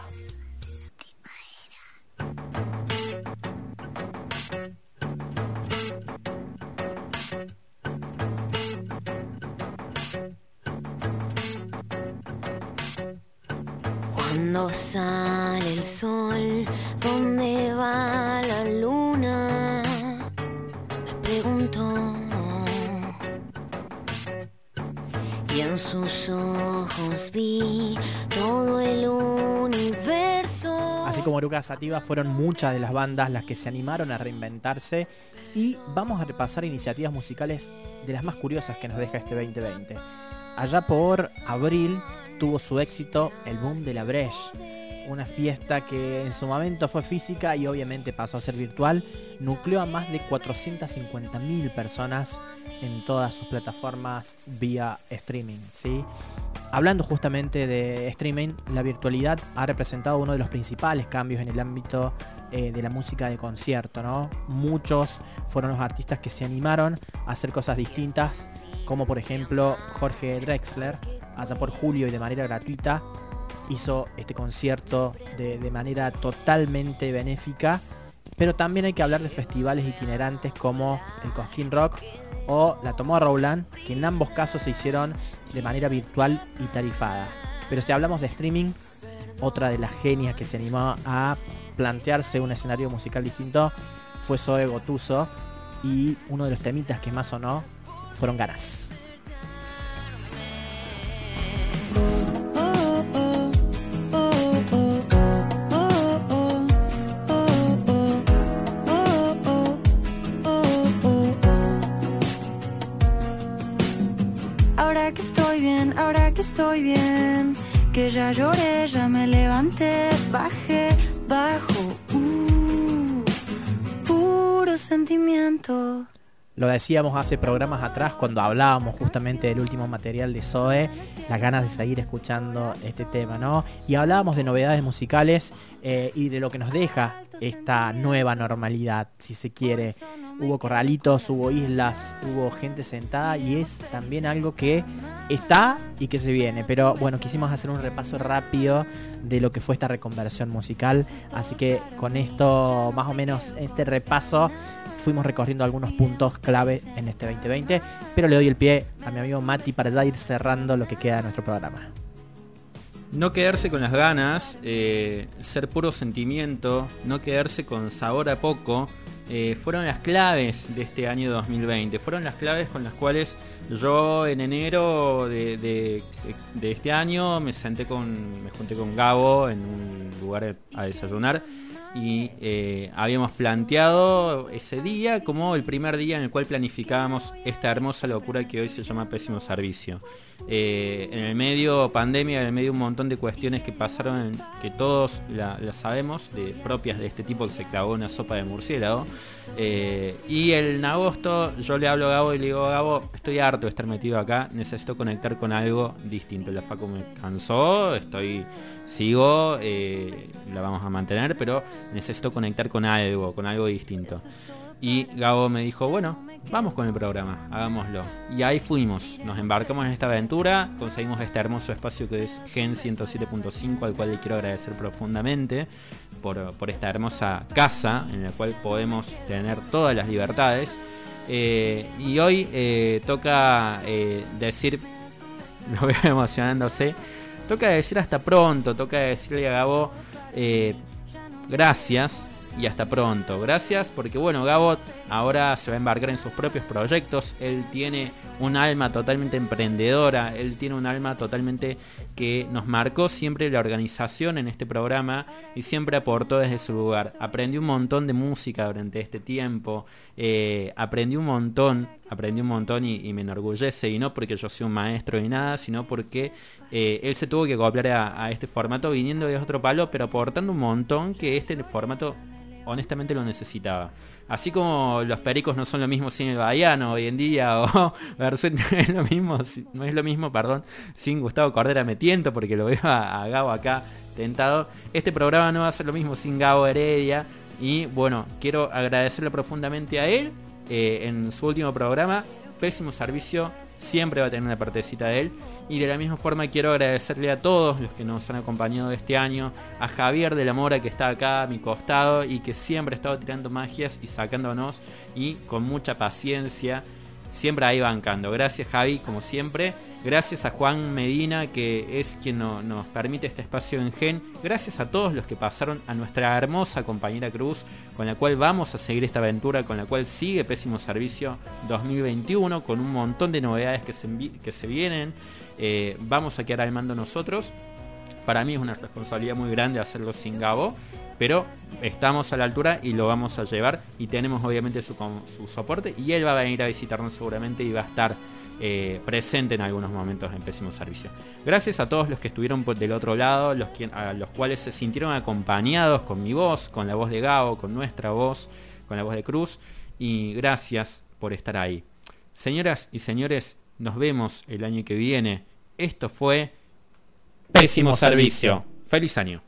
Cuando sale el sol, ¿dónde va la luna? Me pregunto. Y en sus ojos vi todo el universo. Así como Lucas Sativa, fueron muchas de las bandas las que se animaron a reinventarse y vamos a repasar iniciativas musicales de las más curiosas que nos deja este 2020. Allá por abril tuvo su éxito el boom de la Breche, una fiesta que en su momento fue física y obviamente pasó a ser virtual, nucleó a más de 450.000 personas en todas sus plataformas vía streaming, ¿sí? Hablando justamente de streaming, la virtualidad ha representado uno de los principales cambios en el ámbito eh, de la música de concierto, ¿no? Muchos fueron los artistas que se animaron a hacer cosas distintas, como por ejemplo Jorge Drexler, allá por julio y de manera gratuita, hizo este concierto de, de manera totalmente benéfica. Pero también hay que hablar de festivales itinerantes como el Cosquín Rock o la Tomorrowland, que en ambos casos se hicieron de manera virtual y tarifada. Pero si hablamos de streaming, otra de las genias que se animó a plantearse un escenario musical distinto fue Zoe Gotuso y uno de los temitas que más sonó fueron ganas. Bajé, bajo, uh, puro sentimiento. Lo decíamos hace programas atrás cuando hablábamos justamente del último material de Zoe, las ganas de seguir escuchando este tema, ¿no? Y hablábamos de novedades musicales eh, y de lo que nos deja esta nueva normalidad, si se quiere. Hubo corralitos, hubo islas, hubo gente sentada y es también algo que está y que se viene. Pero bueno, quisimos hacer un repaso rápido de lo que fue esta reconversión musical. Así que con esto, más o menos, este repaso, fuimos recorriendo algunos puntos clave en este 2020. Pero le doy el pie a mi amigo Mati para ya ir cerrando lo que queda de nuestro programa. No quedarse con las ganas, eh, ser puro sentimiento, no quedarse con sabor a poco, eh, fueron las claves de este año 2020. Fueron las claves con las cuales yo en enero de, de- de este año me senté con, me junté con Gabo en un lugar a desayunar y eh, habíamos planteado ese día como el primer día en el cual planificábamos esta hermosa locura que hoy se llama pésimo servicio. Eh, en el medio pandemia, en el medio un montón de cuestiones que pasaron, que todos la, sabemos, de, propias de este tipo que se clavó una sopa de murciélago. Eh, y en agosto yo le hablo a Gabo y le digo, Gabo, estoy harto de estar metido acá, necesito conectar con algo distinto. La Facu me cansó, estoy, sigo, eh, la vamos a mantener, pero necesito conectar con algo, con algo distinto. Y Gabo me dijo, bueno, vamos con el programa, hagámoslo. Y ahí fuimos, nos embarcamos en esta aventura, conseguimos este hermoso espacio que es Gen 107.5, al cual le quiero agradecer profundamente por, esta hermosa casa en la cual podemos tener todas las libertades. Eh, y hoy eh, toca eh, decir, [LAUGHS] lo veo emocionándose, toca decir hasta pronto, toca decirle a Gabo gracias y hasta pronto. Gracias porque bueno, Gabo ahora se va a embarcar en sus propios proyectos. Él tiene un alma totalmente emprendedora, él tiene un alma totalmente que nos marcó siempre la organización en este programa y siempre aportó desde su lugar. Aprendí un montón de música durante este tiempo, eh, aprendí un montón aprendí un montón y, me enorgullece, y no porque yo sea un maestro ni nada, sino porque eh, él se tuvo que copiar a, este formato viniendo de otro palo, pero aportando un montón que este formato honestamente lo necesitaba. Así como los pericos no son lo mismo sin el Bahiano hoy en día, [LAUGHS] o es lo mismo, no es lo mismo, perdón, sin Gustavo Cordera me tiento porque lo veo a, a Gabo acá tentado. Este programa no va a ser lo mismo sin Gabo Heredia. Y bueno, quiero agradecerle profundamente a él eh, en su último programa. Pésimo servicio, siempre va a tener una partecita de él. Y de la misma forma quiero agradecerle a todos los que nos han acompañado este año, a Javier de la Mora que está acá a mi costado y que siempre ha estado tirando magias y sacándonos y con mucha paciencia, siempre ahí bancando. Gracias Javi, como siempre. Gracias a Juan Medina, que es quien nos permite este espacio en Gen. Gracias a todos los que pasaron a nuestra hermosa compañera Cruz, con la cual vamos a seguir esta aventura, con la cual sigue Pésimo Servicio 2021, con un montón de novedades que se, que se vienen. Eh, vamos a quedar al mando nosotros. Para mí es una responsabilidad muy grande hacerlo sin Gabo, pero estamos a la altura y lo vamos a llevar y tenemos obviamente su, su soporte y él va a venir a visitarnos seguramente y va a estar eh, presente en algunos momentos en pésimo servicio. Gracias a todos los que estuvieron del otro lado, los a los cuales se sintieron acompañados con mi voz, con la voz de Gabo, con nuestra voz, con la voz de Cruz. Y gracias por estar ahí. Señoras y señores, nos vemos el año que viene. Esto fue Pésimo Servicio. Feliz año.